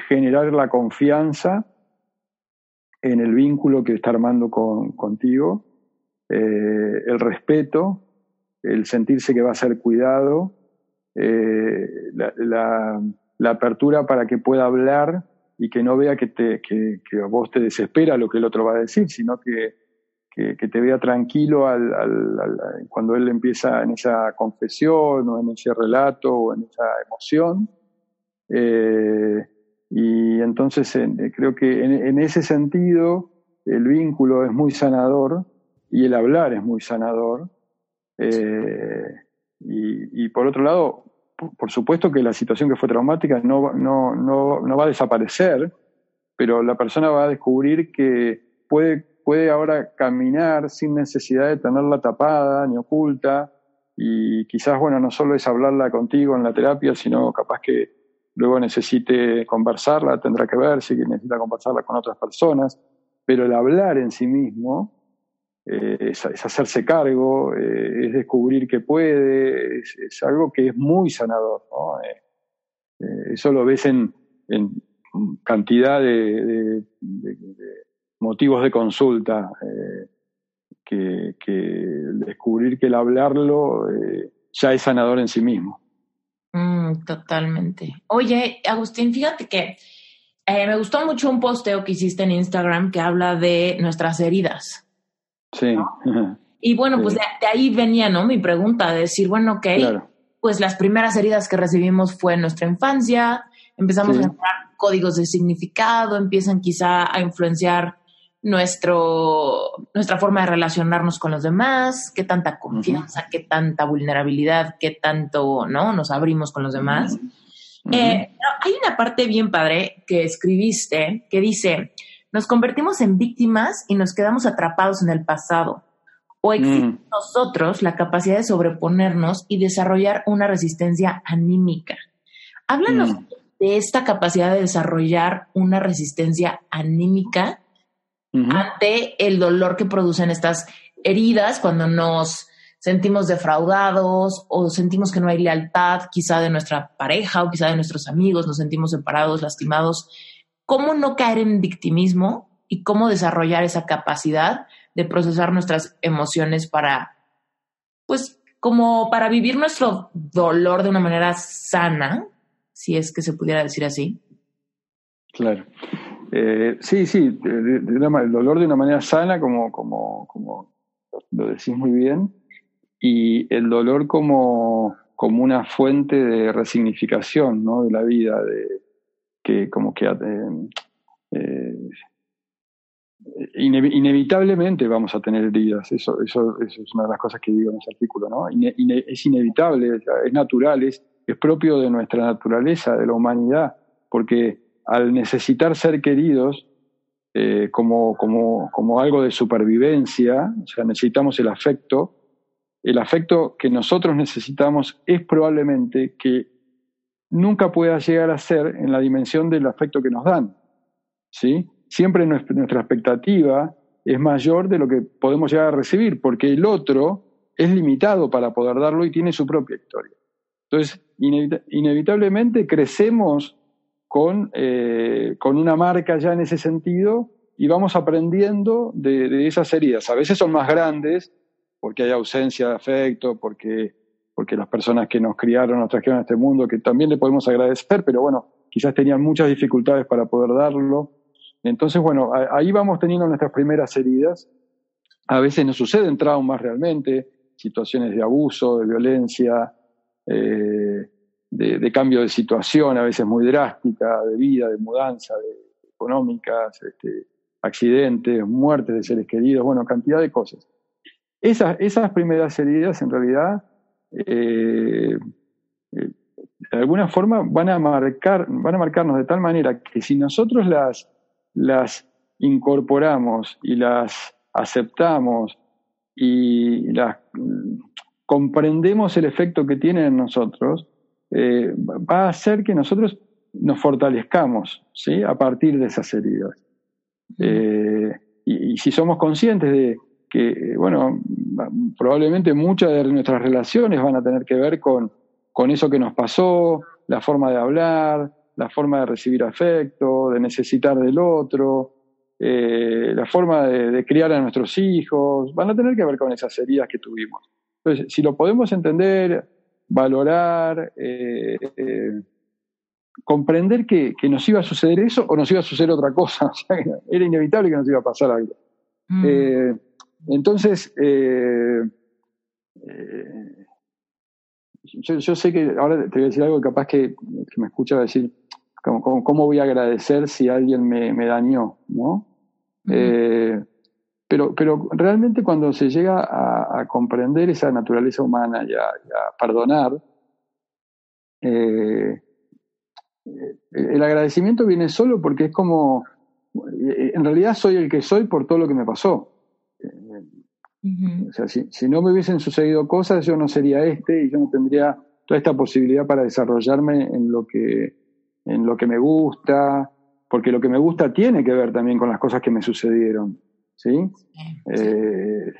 generar la confianza en el vínculo que está armando con, contigo, eh, el respeto, el sentirse que va a ser cuidado, eh, la, apertura para que pueda hablar y que no vea que, te, que, que a vos te desespera lo que el otro va a decir, sino que que, te vea tranquilo al, cuando él empieza en esa confesión o en ese relato o en esa emoción. Eh, y entonces eh, creo que en, ese sentido el vínculo es muy sanador y el hablar es muy sanador. Eh, y, por otro lado, por, supuesto que la situación que fue traumática no, no, no, no va a desaparecer, pero la persona va a descubrir que puede puede ahora caminar sin necesidad de tenerla tapada ni oculta. Y quizás, bueno, no solo es hablarla contigo en la terapia, sino capaz que luego necesite conversarla, tendrá que ver si necesita conversarla con otras personas, pero el hablar en sí mismo eh, es, hacerse cargo, eh, es descubrir que puede, es, algo que es muy sanador. Eh, eso lo ves en, cantidad de motivos de consulta, eh, que, descubrir que el hablarlo ya es sanador en sí mismo. Mm, totalmente. Oye, Agustín, fíjate que me gustó mucho un posteo que hiciste en Instagram que habla de nuestras heridas. Sí. Y bueno, pues de, ahí venía, ¿no? Mi pregunta, de decir, bueno, ok, pues las primeras heridas que recibimos fue en nuestra infancia, empezamos a generar códigos de significado, empiezan quizá a influenciar nuestro, nuestra forma de relacionarnos con los demás, qué tanta confianza, qué tanta vulnerabilidad, qué tanto ¿no? nos abrimos con los demás. Eh, hay una parte bien padre que escribiste que dice, nos convertimos en víctimas y nos quedamos atrapados en el pasado. ¿O existe en nosotros la capacidad de sobreponernos y desarrollar una resistencia anímica? Háblanos de esta capacidad de desarrollar una resistencia anímica ante el dolor que producen estas heridas cuando nos sentimos defraudados o sentimos que no hay lealtad quizá de nuestra pareja o quizá de nuestros amigos, nos sentimos separados, lastimados. ¿Cómo no caer en victimismo y cómo desarrollar esa capacidad de procesar nuestras emociones para, pues, como para vivir nuestro dolor de una manera sana, si es que se pudiera decir así? Claro. Eh, sí, sí, el dolor de una manera sana, como, como, como lo decís muy bien, y el dolor como, como una fuente de resignificación ¿no? de la vida, de, que como que eh, eh, inevitablemente vamos a tener heridas, eso, eso, es una de las cosas que digo en ese artículo, ¿no? es inevitable, es natural, es, es propio de nuestra naturaleza, de la humanidad, porque al necesitar ser queridos eh, como, como, como algo de supervivencia, o sea, necesitamos el afecto, el afecto que nosotros necesitamos es probablemente que nunca pueda llegar a ser en la dimensión del afecto que nos dan. ¿sí? Siempre nuestra, expectativa es mayor de lo que podemos llegar a recibir, porque el otro es limitado para poder darlo y tiene su propia historia. Entonces, inevitablemente crecemos con, eh, con una marca ya en ese sentido y vamos aprendiendo de, esas heridas. A veces son más grandes porque hay ausencia de afecto, porque, porque las personas que nos criaron, nos trajeron a este mundo, que también le podemos agradecer, pero bueno, quizás tenían muchas dificultades para poder darlo. Entonces, bueno, ahí vamos teniendo nuestras primeras heridas. A veces nos suceden traumas realmente, situaciones de abuso, de violencia, eh, de, cambio de situación, a veces muy drástica, de vida, de mudanza, de económicas, este, accidentes, muertes de seres queridos, bueno, cantidad de cosas. Esas, esas primeras heridas, en realidad, eh, eh, de alguna forma van a, marcar, van a marcarnos de tal manera que si nosotros las, las incorporamos y las aceptamos y las comprendemos el efecto que tiene en nosotros, eh, va a hacer que nosotros nos fortalezcamos ¿sí? a partir de esas heridas. Eh, y, si somos conscientes de que, bueno, probablemente muchas de nuestras relaciones van a tener que ver con, con eso que nos pasó, la forma de hablar, la forma de recibir afecto, de necesitar del otro, eh, la forma de, criar a nuestros hijos, van a tener que ver con esas heridas que tuvimos. Entonces, si lo podemos entender, valorar, eh, eh, comprender que, nos iba a suceder eso o nos iba a suceder otra cosa, era inevitable que nos iba a pasar algo. Mm. Entonces, yo, sé que ahora te voy a decir algo capaz que, me escucha decir, ¿cómo, voy a agradecer si alguien me, dañó? ¿no? Eh, pero, pero realmente cuando se llega a, comprender esa naturaleza humana y a, perdonar, eh, el agradecimiento viene solo porque es como, en realidad soy el que soy por todo lo que me pasó. O sea, si, si, no me hubiesen sucedido cosas, yo no sería este y yo no tendría toda esta posibilidad para desarrollarme en lo que, en lo que me gusta, porque lo que me gusta tiene que ver también con las cosas que me sucedieron. ¿Sí? Eh,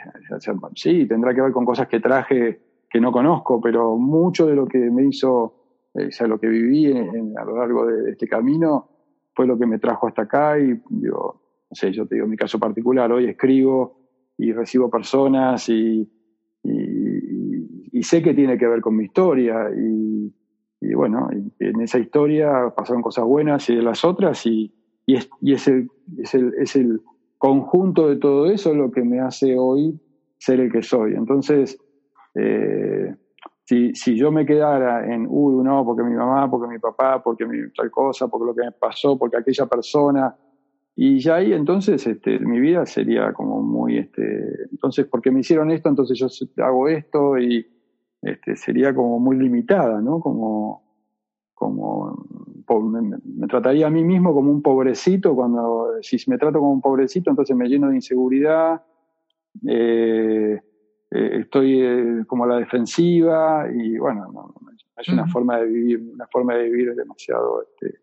sí, tendrá que ver con cosas que traje que no conozco, pero mucho de lo que me hizo, eh, o sea, lo que viví a lo largo de este camino fue lo que me trajo hasta acá y digo, no sé, yo te digo mi caso particular, hoy escribo y recibo personas y, y, sé que tiene que ver con mi historia y, y bueno, en esa historia pasaron cosas buenas y de las otras y, es, y es, el, es, el, es el conjunto de todo eso lo que me hace hoy ser el que soy. Entonces, eh, si, si yo me quedara en, uy, no, porque mi mamá, porque mi papá, porque mi tal cosa, porque lo que me pasó, porque aquella persona, y ya ahí entonces este, mi vida sería como muy, este, entonces porque me hicieron esto, entonces yo hago esto y este, sería como muy limitada, ¿no? Como, como me, trataría a mí mismo como un pobrecito, cuando si me trato como un pobrecito, entonces me lleno de inseguridad, eh, eh, estoy eh, como a la defensiva y bueno, no, es una forma de vivir, una forma de vivir demasiado este,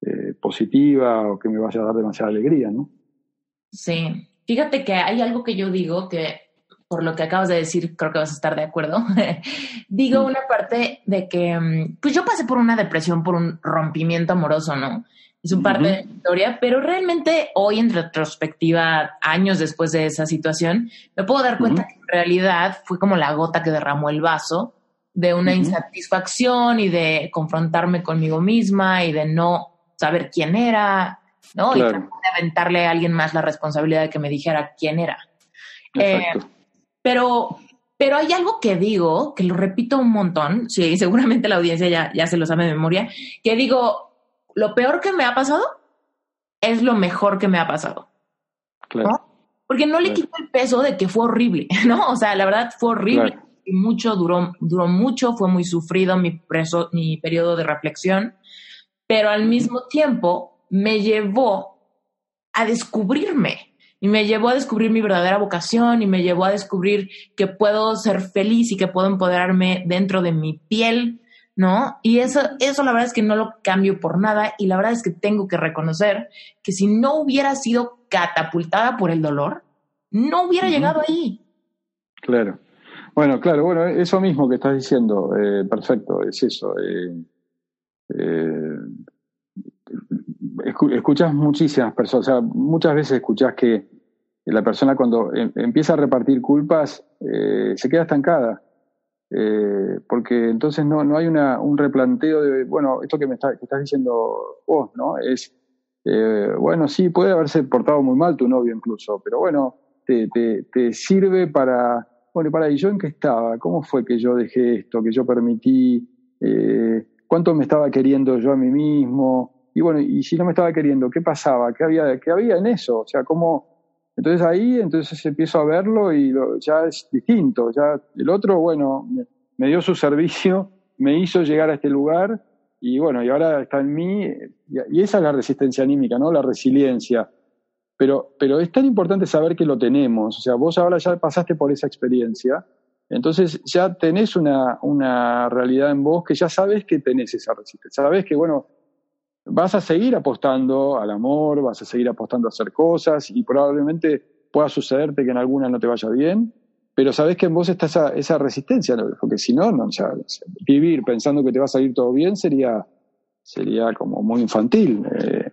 eh, positiva o que me vaya a dar demasiada alegría, ¿no? Sí, fíjate que hay algo que yo digo que por lo que acabas de decir, creo que vas a estar de acuerdo. digo mm. una parte de que, mm, pues yo pasé por una depresión, por un rompimiento amoroso, ¿no? Es un parte de la historia, pero realmente hoy en retrospectiva, años después de esa situación, me puedo dar cuenta que en realidad fue como la gota que derramó el vaso de una insatisfacción y de confrontarme conmigo misma y de no saber quién era, ¿no? Y de aventarle a alguien más la responsabilidad de que me dijera quién era. Eh, pero, pero hay algo que digo, que lo repito un montón, sí, seguramente la audiencia ya, ya se lo sabe de memoria, que digo, lo peor que me ha pasado es lo mejor que me ha pasado. Claro. Porque no le quito el peso de que fue horrible, ¿no? O sea, la verdad fue horrible. Y mucho, duró, duró mucho, fue muy sufrido mi, preso, mi periodo de reflexión pero al mismo tiempo me llevó a descubrirme y me llevó a descubrir mi verdadera vocación y me llevó a descubrir que puedo ser feliz y que puedo empoderarme dentro de mi piel, ¿no? Y eso, eso la verdad es que no lo cambio por nada y la verdad es que tengo que reconocer que si no hubiera sido catapultada por el dolor, no hubiera llegado ahí. Claro. Bueno, claro, bueno, eso mismo que estás diciendo, eh, perfecto, es eso. Eh, eh, escuchas muchísimas personas, o sea, muchas veces escuchas que la persona cuando em, empieza a repartir culpas eh, se queda estancada. Eh, porque entonces no, no hay una, un replanteo de, bueno, esto que me estás diciendo vos, ¿no? Es, bueno, sí, puede haberse portado muy mal tu novio incluso, pero bueno, te, te, sirve para, bueno, para, ¿y yo en qué estaba? ¿Cómo fue que yo dejé esto, que yo permití? Cuánto me estaba queriendo yo a mí mismo, y bueno, y si no me estaba queriendo, ¿qué pasaba? ¿Qué había, qué había en eso? O sea, cómo... Entonces ahí, entonces empiezo a verlo y ya es distinto, ya el otro, bueno, me, dio su servicio, me hizo llegar a este lugar y bueno, y ahora está en mí, y, esa es la resistencia anímica, ¿no? La resiliencia. Pero, pero es tan importante saber que lo tenemos, o sea, vos ahora ya pasaste por esa experiencia, Entonces ya tenés una, una realidad en vos que ya sabes que tenés esa resistencia. Sabes que, bueno, vas a seguir apostando al amor, vas a seguir apostando a hacer cosas y probablemente pueda sucederte que en alguna no te vaya bien, pero sabes que en vos está esa, esa resistencia, porque si no, no vivir pensando que te va a salir todo bien sería, sería como muy infantil. Eh.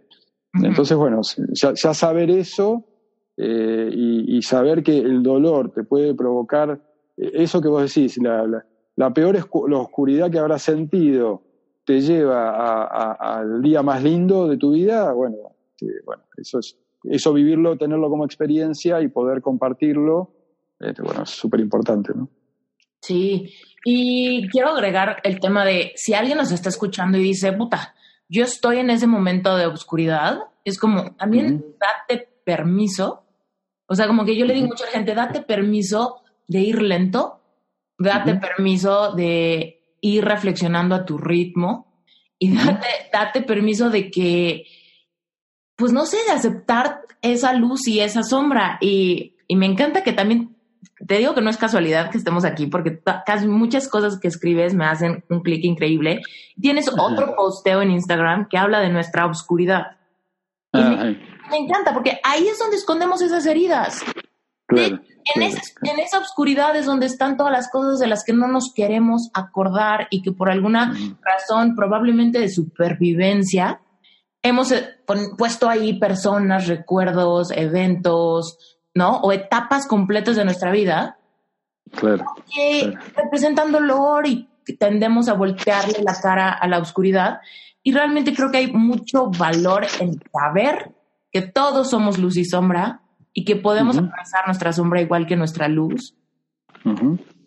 entonces, bueno, ya, ya saber eso eh, y, saber que el dolor te puede provocar eso que vos decís, la, la, peor la oscuridad que habrás sentido te lleva al día más lindo de tu vida, bueno, bueno eso, es, eso vivirlo, tenerlo como experiencia y poder compartirlo, este, bueno, es súper importante, ¿no? Sí, y quiero agregar el tema de si alguien nos está escuchando y dice, puta, yo estoy en ese momento de oscuridad, es como, también date permiso o sea, como que yo le digo a mucha gente, date permiso de ir lento, date permiso de ir reflexionando a tu ritmo y date, date permiso de que, pues no sé, de aceptar esa luz y esa sombra. Y, y me encanta que también, te digo que no es casualidad que estemos aquí, porque casi muchas cosas que escribes me hacen un clic increíble. Tienes otro posteo en Instagram que habla de nuestra oscuridad. Ah, me encanta porque ahí es donde escondemos esas heridas. En, Esa, en, esa, oscuridad es donde están todas las cosas de las que no nos queremos acordar y que por alguna razón, probablemente de supervivencia, hemos eh, puesto ahí personas, recuerdos, eventos, ¿no? O etapas completas de nuestra vida. Claro. Que representan dolor y tendemos a voltearle la cara a la oscuridad. Y realmente creo que hay mucho valor en saber que todos somos luz y sombra y que podemos uh nuestra sombra igual que nuestra luz.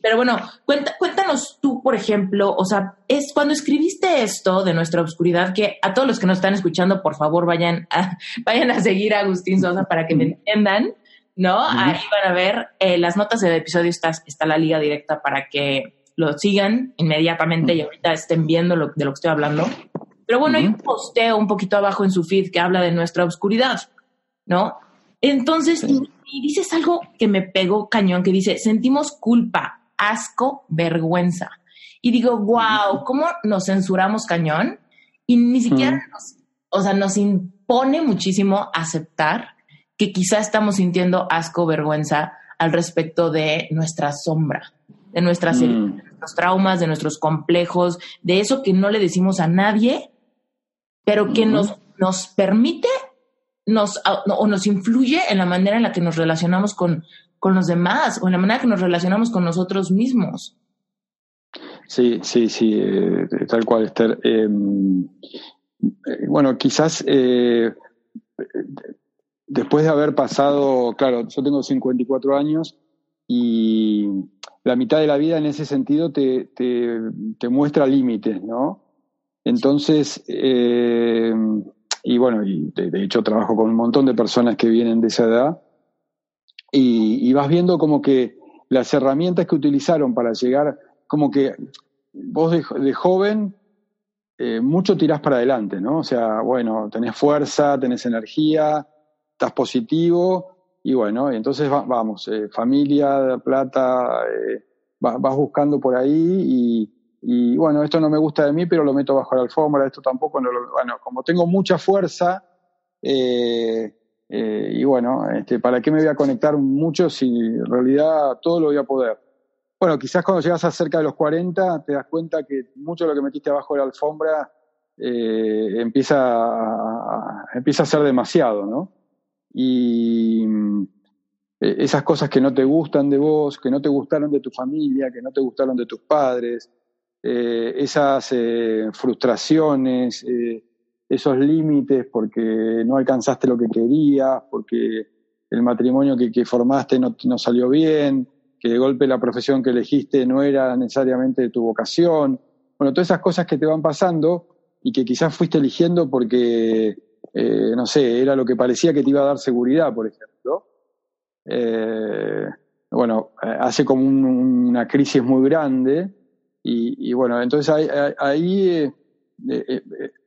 Pero bueno, cuéntanos tú, por ejemplo, o sea, es cuando escribiste esto de nuestra oscuridad, que a todos los que nos están escuchando, por favor, vayan a, vayan a seguir a Agustín Sosa para que me entiendan, ¿no? Ahí van a ver eh, las notas del episodio, está, está la liga directa para que lo sigan inmediatamente y ahorita estén viendo lo, de lo que estoy hablando. Pero bueno, hay un posteo un poquito abajo en su feed que habla de nuestra oscuridad, ¿no? Entonces, y, dices algo que me pegó cañón, que dice, sentimos culpa, asco, vergüenza. Y digo, wow, ¿cómo nos censuramos cañón? Y ni siquiera nos, o sea, nos impone muchísimo aceptar que quizá estamos sintiendo asco, vergüenza al respecto de nuestra sombra, de nuestras de nuestros traumas, de nuestros complejos, de eso que no le decimos a nadie pero que nos, nos permite nos, o nos influye en la manera en la que nos relacionamos con, con los demás o en la manera que nos relacionamos con nosotros mismos. Sí, sí, sí, eh, tal cual, Esther. Em, eh, bueno, quizás eh, después de haber pasado, claro, yo tengo 54 años y la mitad de la vida en ese sentido te, te, te muestra límites, ¿no? Entonces, eh, y bueno, y de, hecho trabajo con un montón de personas que vienen de esa edad, y, vas viendo como que las herramientas que utilizaron para llegar, como que vos de, joven eh, mucho tirás para adelante, ¿no? O sea, bueno, tenés fuerza, tenés energía, estás positivo, y bueno, y entonces vamos, eh, familia, plata, vas buscando por ahí y y bueno, esto no me gusta de mí, pero lo meto bajo la alfombra, esto tampoco, no bueno, como tengo mucha fuerza, eh, eh, y bueno, este, ¿para qué me voy a conectar mucho si en realidad todo lo voy a poder? Bueno, quizás cuando llegas a cerca de los 40 te das cuenta que mucho de lo que metiste abajo de la alfombra eh, empieza, empieza a ser demasiado, ¿no? Y esas cosas que no te gustan de vos, que no te gustaron de tu familia, que no te gustaron de tus padres, eh, esas eh, frustraciones, eh, esos límites porque no alcanzaste lo que querías, porque el matrimonio que, formaste no, salió bien, que de golpe la profesión que elegiste no era necesariamente tu vocación. Bueno, todas esas cosas que te van pasando y que quizás fuiste eligiendo porque, no sé, era lo que parecía que te iba a dar seguridad, por ejemplo. bueno, hace como una crisis muy grande y, bueno, entonces ahí, eh, eh, eh,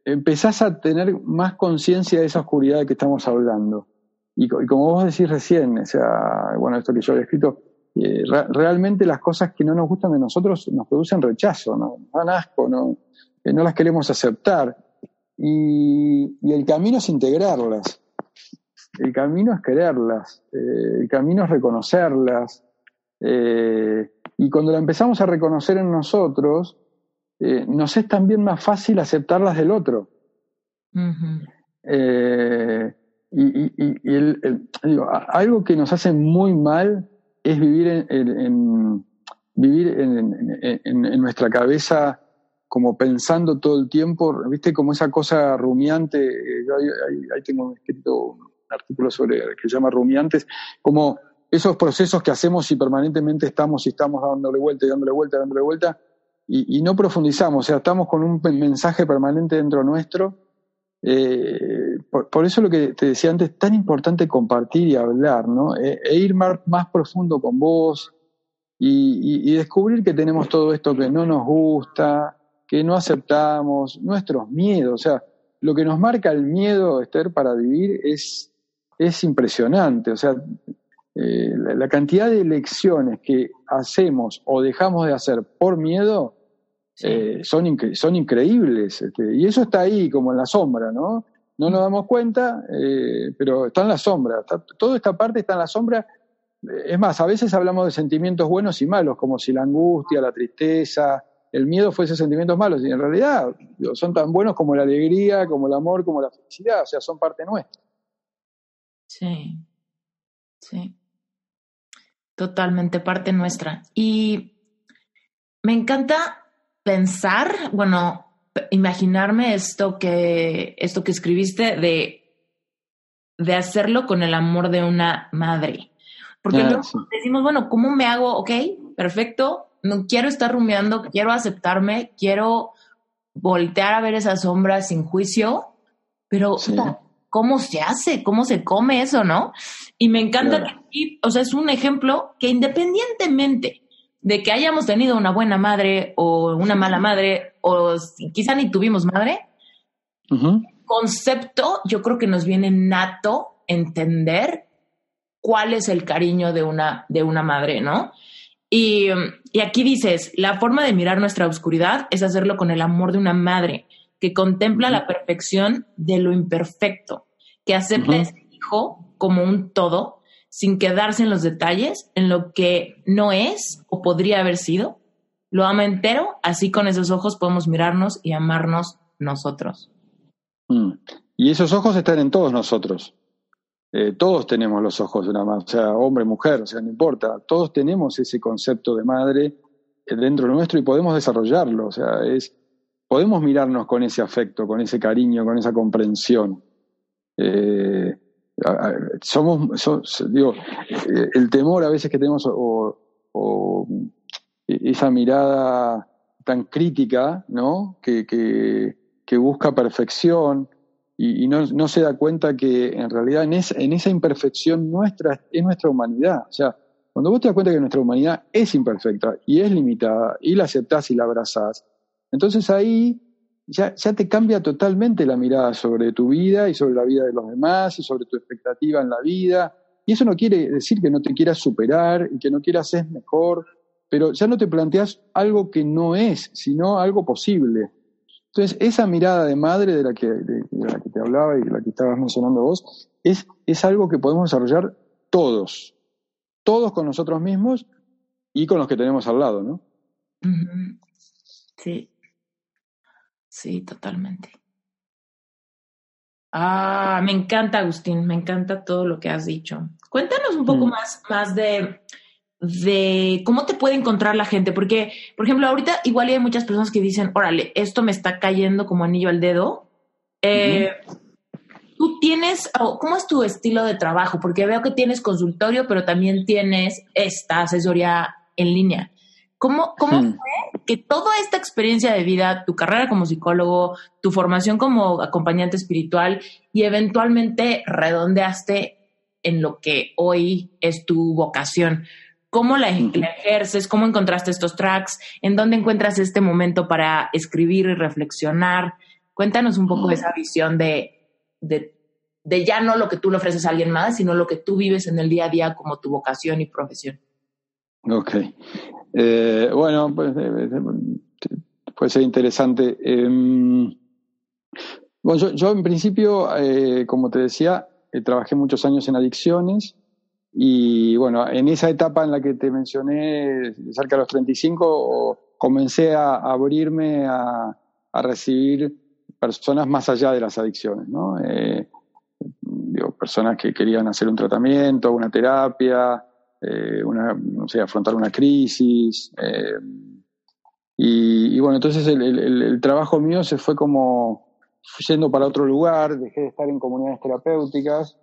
empezás a tener más conciencia de esa oscuridad de que estamos hablando. Y, como vos decís recién, o sea, bueno, esto que yo he escrito, realmente las cosas que no nos gustan de nosotros nos producen rechazo, ¿no? nos dan asco, no, no las queremos aceptar. Y, el camino es integrarlas, el camino es quererlas, el camino es reconocerlas. Y cuando la empezamos a reconocer en nosotros, nos es también más fácil aceptarlas del otro. y, algo que nos hace muy mal es vivir en, vivir en, nuestra cabeza como pensando todo el tiempo, viste, como esa cosa rumiante, yo ahí, tengo escrito un artículo sobre que se llama rumiantes, como esos procesos que hacemos y permanentemente estamos y estamos dándole vuelta y dándole vuelta y dándole vuelta, y, no profundizamos, o sea, estamos con un mensaje permanente dentro nuestro. Eh, por, eso lo que te decía antes, tan importante compartir y hablar, ¿no? E, e ir más, más, profundo con vos y, descubrir que tenemos todo esto que no nos gusta, que no aceptamos, nuestros miedos, o sea, lo que nos marca el miedo, Esther, para vivir es, es impresionante, o sea, eh, la, cantidad de elecciones que hacemos o dejamos de hacer por miedo eh, son, son increíbles, este, y eso está ahí como en la sombra, ¿no? No nos damos cuenta, eh, pero está en la sombra. toda esta parte está en la sombra. Es más, a veces hablamos de sentimientos buenos y malos, como si la angustia, la tristeza, el miedo fuese sentimientos malos. Y en realidad son tan buenos como la alegría, como el amor, como la felicidad. O sea, son parte nuestra. Sí, sí. Totalmente parte nuestra. Y me encanta pensar, bueno, imaginarme esto que, esto que escribiste de, de hacerlo con el amor de una madre. Porque ah, decimos, bueno, ¿cómo me hago? Ok, perfecto, no quiero estar rumiando, quiero aceptarme, quiero voltear a ver esa sombra sin juicio, pero ¿cómo se hace? ¿Cómo se come eso, no? Y me encanta que, o sea, es un ejemplo que independientemente de que hayamos tenido una buena madre o una mala madre o quizá ni tuvimos madre, concepto yo creo que nos viene nato entender cuál es el cariño de una, de una madre, ¿no? Y, y, aquí dices, la forma de mirar nuestra oscuridad es hacerlo con el amor de una madre que contempla la perfección de lo imperfecto, que acepta a ese hijo como un todo sin quedarse en los detalles, en lo que no es o podría haber sido. Lo ama entero, así con esos ojos podemos mirarnos y amarnos nosotros. Mm. Y esos ojos están en todos nosotros. Eh, todos tenemos los ojos de una madre, o sea, hombre, mujer, o sea, no importa. Todos tenemos ese concepto de madre dentro nuestro y podemos desarrollarlo. O sea, es, podemos mirarnos con ese afecto, con ese cariño, con esa comprensión. Eh, somos, digo, eh, el temor a veces que tenemos o, esa mirada tan crítica, ¿no? Que, busca perfección y, no, se da cuenta que en realidad en, en esa imperfección nuestra es nuestra humanidad. O sea, cuando vos te das cuenta que nuestra humanidad es imperfecta y es limitada y la aceptás y la abrazás, entonces ahí ya, ya te cambia totalmente la mirada sobre tu vida y sobre la vida de los demás y sobre tu expectativa en la vida. Y eso no quiere decir que no te quieras superar y que no quieras ser mejor, pero ya no te planteas algo que no es, sino algo posible. Entonces, esa mirada de madre de la que, de, la que te hablaba y de la que estabas mencionando vos, es, es algo que podemos desarrollar todos, todos con nosotros mismos y con los que tenemos al lado, ¿no? Sí, Sí, totalmente. Ah, me encanta, Agustín, me encanta todo lo que has dicho. Cuéntanos un poco mm. más, más de, de cómo te puede encontrar la gente, porque, por ejemplo, ahorita igual hay muchas personas que dicen, órale, esto me está cayendo como anillo al dedo. Eh, Tú tienes, ¿cómo es tu estilo de trabajo? Porque veo que tienes consultorio, pero también tienes esta asesoría en línea. ¿Cómo, cómo hmm. fue que toda esta experiencia de vida, tu carrera como psicólogo, tu formación como acompañante espiritual y eventualmente redondeaste en lo que hoy es tu vocación? ¿Cómo la, ejerces? ¿Cómo encontraste estos tracks? ¿En dónde encuentras este momento para escribir y reflexionar? Cuéntanos un poco de esa visión de, de, de ya no lo que tú le ofreces a alguien más, sino lo que tú vives en el día a día como tu vocación y profesión. Ok. Eh, bueno, pues eh, eh, puede ser interesante. Em, bueno, yo, en principio, como te decía, trabajé muchos años en adicciones y bueno, en esa etapa en la que te mencioné, cerca de los 35, comencé a abrirme a, a recibir personas más allá de las adicciones, ¿no? digo, personas que querían hacer un tratamiento, una terapia, eh, una, no sé, afrontar una crisis. Eh, y, bueno, entonces el, trabajo mío se fue como yendo para otro lugar, dejé de estar en comunidades terapéuticas,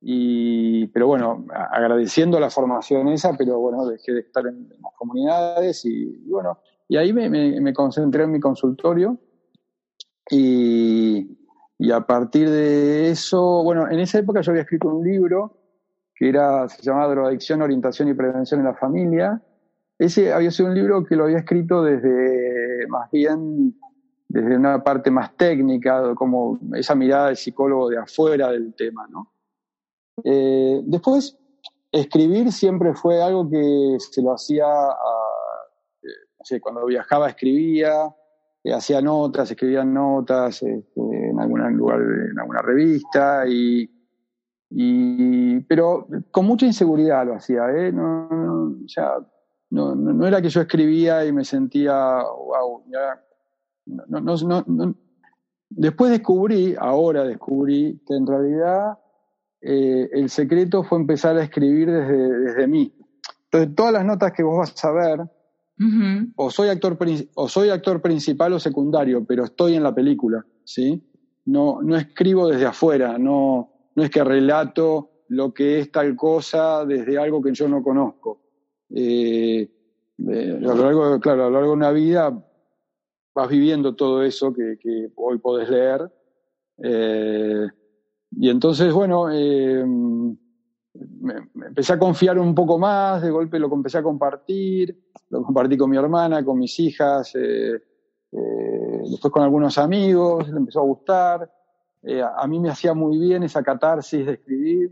y, pero bueno, agradeciendo la formación esa, pero bueno, dejé de estar en, las comunidades y, bueno, y ahí me, me, concentré en mi consultorio y, y a partir de eso, bueno, en esa época yo había escrito un libro que era, se llamaba Drogadicción, Orientación y Prevención en la Familia. Ese había sido un libro que lo había escrito desde, más bien, desde una parte más técnica, como esa mirada de psicólogo de afuera del tema, ¿no? Eh, después, escribir siempre fue algo que se lo hacía, no sé, cuando viajaba escribía, eh, hacía notas, escribía notas este, en algún lugar, en alguna revista y y, pero con mucha inseguridad lo hacía, ¿eh? No, no, o sea, no, no, era que yo escribía y me sentía, wow, ya, no, Después descubrí, ahora descubrí, que en realidad eh, el secreto fue empezar a escribir desde, desde mí. Entonces, todas las notas que vos vas a ver, o, soy actor, o soy actor principal o secundario, pero estoy en la película, ¿sí? No, no escribo desde afuera, no, no es que relato lo que es tal cosa desde algo que yo no conozco. Eh, eh, a lo largo, claro, a lo largo de una vida vas viviendo todo eso que, hoy podés leer. Eh, y entonces, bueno, me, empecé a confiar un poco más, de golpe lo empecé a compartir, lo compartí con mi hermana, con mis hijas, después con algunos amigos, le empezó a gustar. Eh, a mí me hacía muy bien esa catarsis de escribir.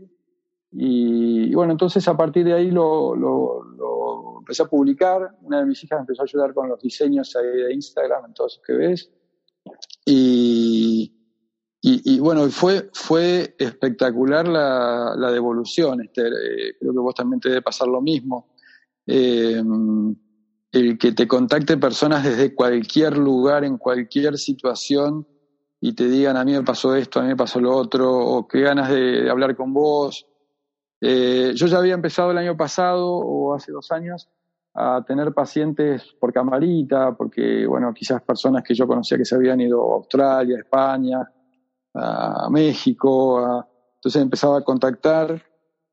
Y, bueno, entonces a partir de ahí lo, lo, empecé a publicar. Una de mis hijas empezó a ayudar con los diseños de Instagram, entonces que ves. Y, y, bueno, fue, fue espectacular la, la devolución. Este, creo que vos también te debe pasar lo mismo. Eh, el que te contacte personas desde cualquier lugar, en cualquier situación, y te digan a mí me pasó esto, a mí me pasó lo otro, o qué ganas de, hablar con vos. Eh, yo ya había empezado el año pasado o hace dos años a tener pacientes por camarita, porque, bueno, quizás personas que yo conocía que se habían ido a Australia, a España, a México, entonces empezaba a contactar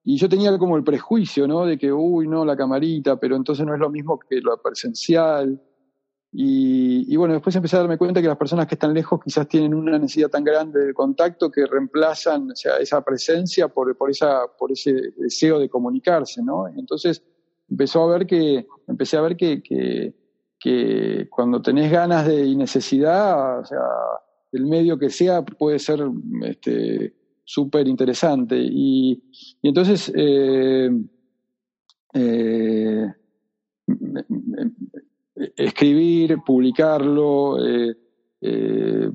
y yo tenía como el prejuicio, ¿no? De que, uy, no, la camarita, pero entonces no es lo mismo que lo presencial. Y, bueno, después empecé a darme cuenta que las personas que están lejos quizás tienen una necesidad tan grande de contacto que reemplazan o sea, esa presencia por, por, esa, por ese deseo de comunicarse, ¿no? Entonces empezó a ver que, empecé a ver que, que, cuando tenés ganas de y necesidad, o sea, el medio que sea puede ser este, súper interesante. Y, y, entonces eh, eh, escribir, publicarlo, eh, eh,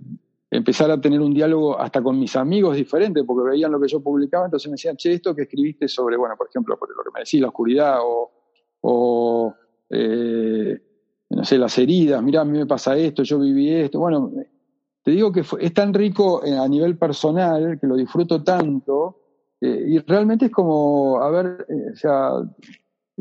empezar a tener un diálogo hasta con mis amigos diferentes, porque veían lo que yo publicaba, entonces me decían, che, esto que escribiste sobre, bueno, por ejemplo, por lo que me decís, la oscuridad o, eh, no sé, las heridas, mira, a mí me pasa esto, yo viví esto, bueno, te digo que es tan rico a nivel personal, que lo disfruto tanto, y realmente es como, a ver, o sea,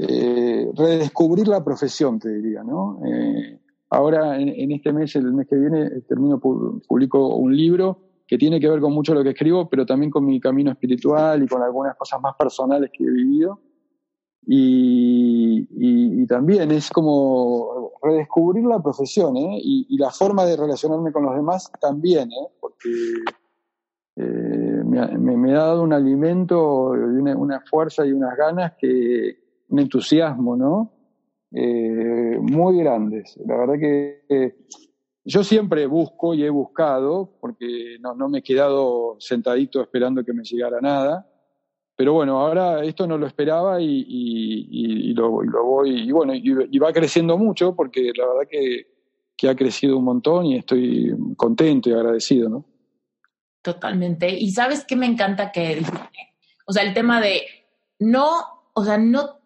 eh, redescubrir la profesión, te diría, ¿no? Eh, ahora, en, este mes, el mes que viene, termino, publico un libro que tiene que ver con mucho lo que escribo, pero también con mi camino espiritual y con algunas cosas más personales que he vivido. Y, también es como redescubrir la profesión ¿eh? y, la forma de relacionarme con los demás también, ¿eh? porque eh, me, me, ha dado un alimento, una, una fuerza y unas ganas que, un entusiasmo, ¿no? Eh, muy grandes. La verdad que yo siempre busco y he buscado, porque no, me he quedado sentadito esperando que me llegara nada. pero bueno, ahora esto no lo esperaba y, lo, voy, y bueno, y, va creciendo mucho porque la verdad que, que ha crecido un montón y estoy contento y agradecido, ¿no? Totalmente. Y sabes qué me encanta que, o sea, el tema de no, o sea, no,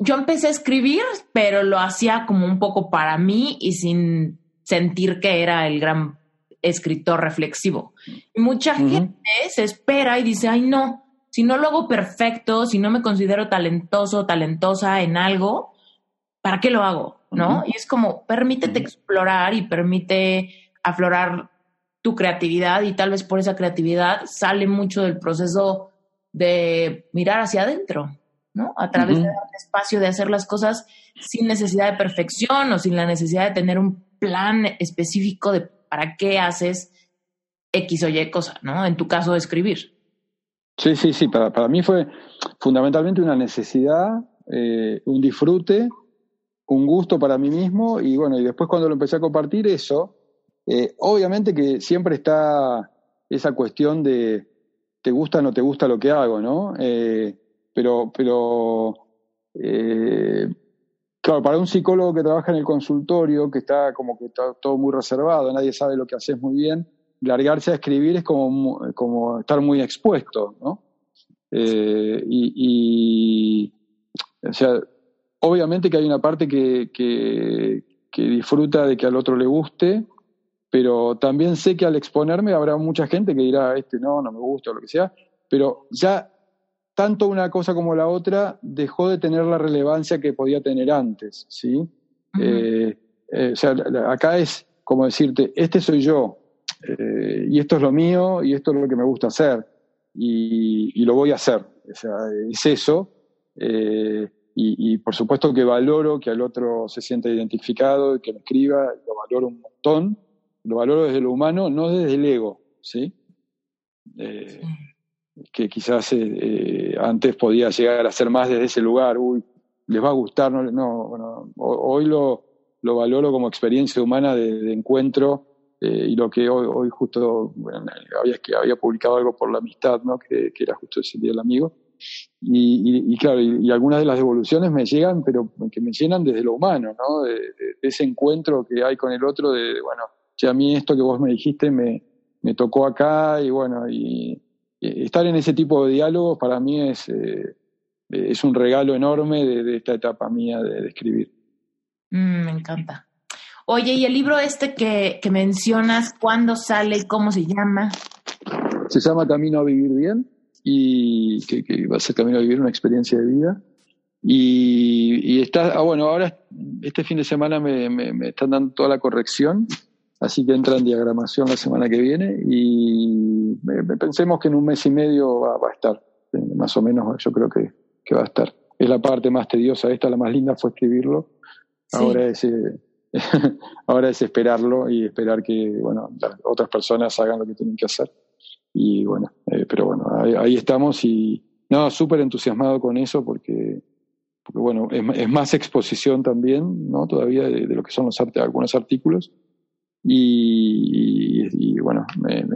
yo empecé a escribir, pero lo hacía como un poco para mí y sin sentir que era el gran escritor reflexivo. Y mucha gente se espera y dice, ay no, si no lo hago perfecto, si no me considero talentoso, talentosa en algo, ¿para qué lo hago? ¿No? Y es como, permítete explorar y permite aflorar tu creatividad y tal vez por esa creatividad sale mucho del proceso de mirar hacia adentro, ¿no? A través de un espacio de hacer las cosas sin necesidad de perfección o sin la necesidad de tener un plan específico de para qué haces X o Y cosa, ¿no? En tu caso, escribir. Sí, sí, sí, para, para mí fue fundamentalmente una necesidad, eh, un disfrute, un gusto para mí mismo y bueno, y después cuando lo empecé a compartir eso, eh, obviamente que siempre está esa cuestión de te gusta o no te gusta lo que hago, ¿no? Eh, pero, pero eh, claro, para un psicólogo que trabaja en el consultorio, que está como que está todo muy reservado, nadie sabe lo que haces muy bien, largarse a escribir es como, como estar muy expuesto, ¿no? y, o sea, obviamente que hay una parte que, que, que disfruta de que al otro le guste, pero también sé que al exponerme habrá mucha gente que dirá, este no, no me gusta o lo que sea, pero ya tanto una cosa como la otra dejó de tener la relevancia que podía tener antes, ¿sí? Eh, eh, o sea, acá es como decirte, este soy yo, eh, y esto es lo mío, y esto es lo que me gusta hacer, y, lo voy a hacer, o sea, es eso, y, y, por supuesto que valoro que al otro se sienta identificado, que me escriba, lo valoro un montón, lo valoro desde lo humano, no desde el ego, ¿sí? Que quizás eh, eh, antes podía llegar a ser más desde ese lugar, uy, les va a gustar, no, no bueno, hoy lo, lo valoro como experiencia humana de, encuentro y lo que hoy, hoy justo, bueno, había, que había publicado algo por la amistad, ¿no? Que, que era justo ese día el amigo. Y, y, claro, y, algunas de las devoluciones me llegan, pero que me llenan desde lo humano, ¿no? De, de, ese encuentro que hay con el otro, de, bueno, a mí esto que vos me dijiste me, me tocó acá y bueno, y, estar en ese tipo de diálogos para mí es, eh, es un regalo enorme de, esta etapa mía de, escribir. Mm, me encanta. Oye, ¿y el libro este que, que mencionas, cuándo sale y cómo se llama? Se llama Camino a Vivir Bien y que, que va a ser Camino a Vivir una experiencia de vida. Y, y está, ah, bueno, ahora este fin de semana me, me, me están dando toda la corrección Así que entra en diagramación la semana que viene y pensemos que en un mes y medio va, a estar. Más o menos yo creo que, va a estar. Es la parte más tediosa, esta la más linda fue escribirlo. Ahora es eh, ahora es esperarlo y esperar que bueno las otras personas hagan lo que tienen que hacer. Y bueno, eh, pero bueno, ahí, estamos y no, súper entusiasmado con eso porque, porque bueno, es, más exposición también, ¿no? Todavía de, lo que son los algunos artículos y, bueno,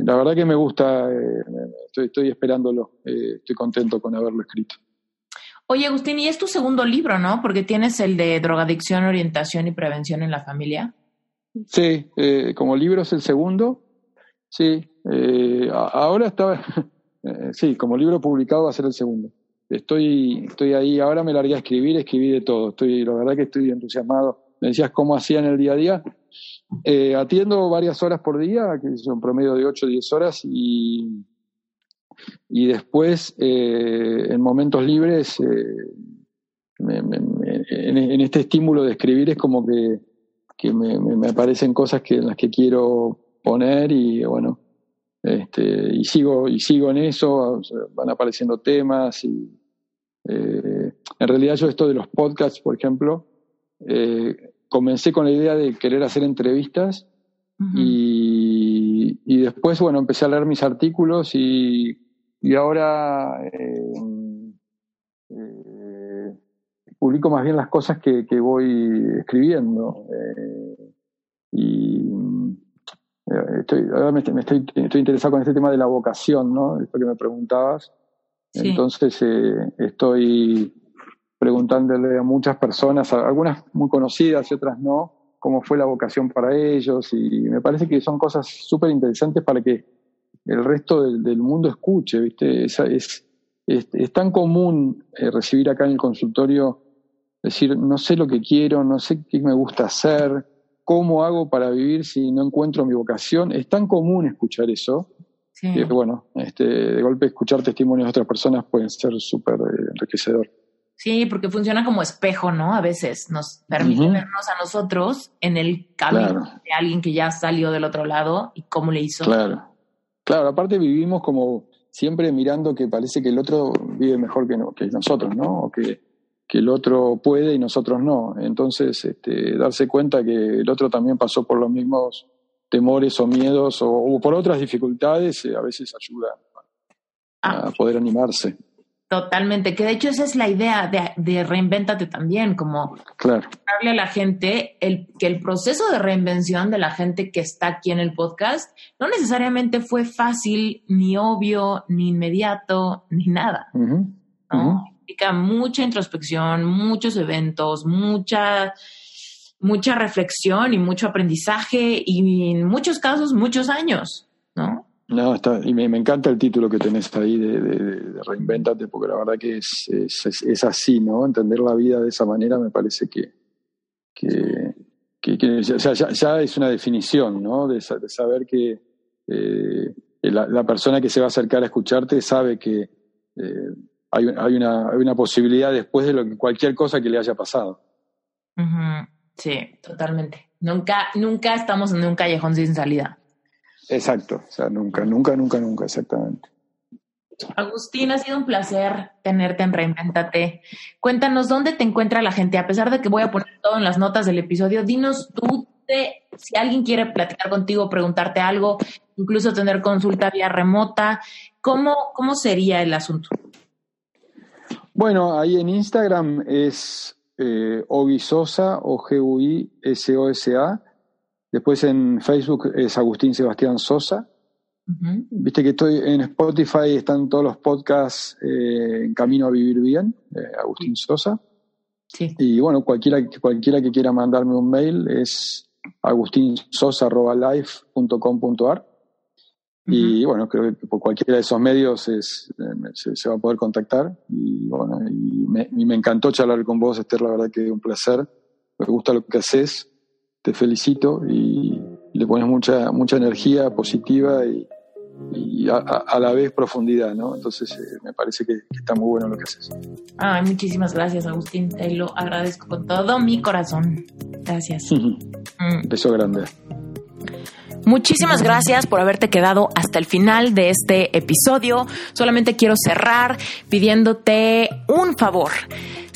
la verdad que me gusta, eh, estoy, estoy esperándolo, eh, estoy contento con haberlo escrito. Oye, Agustín, y es tu segundo libro, ¿no? Porque tienes el de drogadicción, orientación y prevención en la familia. Sí, eh, como libro es el segundo. Sí, ahora estaba, sí, como libro publicado va a ser el segundo. Estoy, estoy ahí, ahora me largué a escribir, escribí de todo. Estoy, la verdad que estoy entusiasmado. Me decías cómo hacía en el día a día. Eh, atiendo varias horas por día, que son promedio de 8 o 10 horas, y, y después, eh, en momentos libres, eh, en, este estímulo de escribir es como que, que me, aparecen cosas que, en las que quiero poner y bueno, este, y sigo, y sigo en eso, van apareciendo temas y en realidad yo esto de los podcasts, por ejemplo, comencé con la idea de querer hacer entrevistas y, y, después, bueno, empecé a leer mis artículos y, y ahora eh, eh, publico más bien las cosas que, que voy escribiendo. Eh, y estoy, ahora me, estoy, estoy, interesado con este tema de la vocación, ¿no? Esto que me preguntabas. Entonces eh, estoy preguntándole a muchas personas, algunas muy conocidas y otras no, cómo fue la vocación para ellos y me parece que son cosas súper interesantes para que el resto del, mundo escuche, ¿viste? Es, es, es, tan común eh, recibir acá en el consultorio decir, no sé lo que quiero, no sé qué me gusta hacer, cómo hago para vivir si no encuentro mi vocación. Es tan común escuchar eso que, bueno, este, de golpe escuchar testimonios de otras personas puede ser súper eh, enriquecedor. Sí, porque funciona como espejo, ¿no? A veces nos permite vernos a nosotros en el camino de alguien que ya salió del otro lado y cómo le hizo. Claro. Claro, aparte vivimos como siempre mirando que parece que el otro vive mejor que, que nosotros, ¿no? O que, que, el otro puede y nosotros no. Entonces, este, darse cuenta que el otro también pasó por los mismos temores o miedos o, por otras dificultades, eh, a veces ayuda a, ah. poder animarse. Totalmente, que de hecho esa es la idea de, de reinvéntate también, como claro. darle a la gente el, que el proceso de reinvención de la gente que está aquí en el podcast no necesariamente fue fácil, ni obvio, ni inmediato, ni nada. ¿no? mucha introspección, muchos eventos, mucha, mucha reflexión y mucho aprendizaje y en muchos casos muchos años, ¿no? No, está, y me, encanta el título que tenés ahí de, de, Reinventate, porque la verdad que es, es, así, ¿no? Entender la vida de esa manera me parece que, que, ya, es una definición, ¿no? De, saber que eh, la, persona que se va a acercar a escucharte sabe que eh, hay, hay, una, hay una posibilidad después de lo que, cualquier cosa que le haya pasado. Sí, totalmente. Nunca, nunca estamos en un callejón sin salida. Exacto, o sea, nunca, nunca, nunca, nunca, exactamente. Agustín, ha sido un placer tenerte en Reinventate. Cuéntanos dónde te encuentra la gente, a pesar de que voy a poner todo en las notas del episodio, dinos tú si alguien quiere platicar contigo, preguntarte algo, incluso tener consulta vía remota, ¿cómo, cómo sería el asunto? Bueno, ahí en Instagram es eh, Sosa o G-U-I-S-O-S-A Después en Facebook es Agustín Sebastián Sosa. Viste que estoy en Spotify, están todos los podcasts eh, en Camino a Vivir Bien, Agustín Sosa. Sí. Y bueno, cualquiera, cualquiera que quiera mandarme un mail es agustinsosa.life.com.ar. Y bueno, creo que por cualquiera de esos medios es, eh, se, va a poder contactar. Y bueno, y me, y me encantó charlar con vos, Esther, la verdad que un placer. Me gusta lo que haces te felicito y, le pones mucha, mucha energía positiva y, a, la vez profundidad, ¿no? Entonces eh, me parece que, está muy bueno lo que haces. Ay, muchísimas gracias, Agustín. Te lo agradezco con todo mi corazón. Gracias. Mm. Beso grande. Muchísimas gracias por haberte quedado hasta el final de este episodio. Solamente quiero cerrar pidiéndote un favor.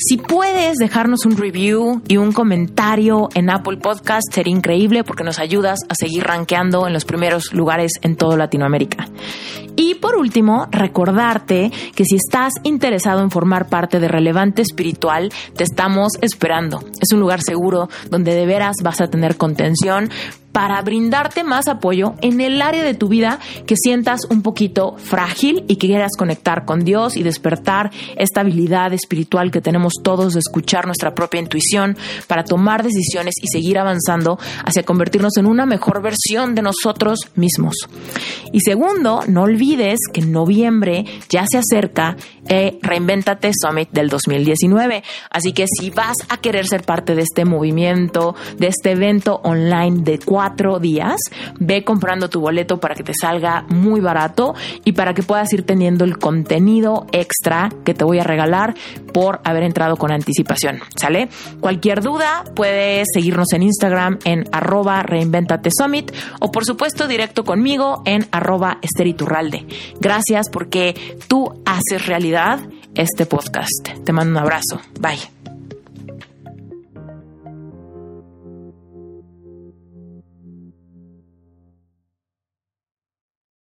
Si puedes dejarnos un review y un comentario en Apple Podcast, sería increíble porque nos ayudas a seguir rankeando en los primeros lugares en toda Latinoamérica. Y por último, recordarte que si estás interesado en formar parte de Relevante Espiritual, te estamos esperando. Es un lugar seguro donde de veras vas a tener contención para brindarte más apoyo en el área de tu vida que sientas un poquito frágil y que quieras conectar con Dios y despertar esta habilidad espiritual que tenemos todos de escuchar nuestra propia intuición para tomar decisiones y seguir avanzando hacia convertirnos en una mejor versión de nosotros mismos. Y segundo, no olvides que en noviembre ya se acerca eh, Reinventate Summit del 2019. Así que si vas a querer ser parte de este movimiento, de este evento online de cuatro días, ve comprando tu boleto para que te salga muy barato y para que puedas ir teniendo el contenido extra que te voy a regalar por haber entrado con anticipación. ¿Sale? Cualquier duda puedes seguirnos en Instagram en arroba reinventate summit o por supuesto directo conmigo en arroba esteriturralde. Gracias porque tú haces realidad este podcast. Te mando un abrazo. Bye.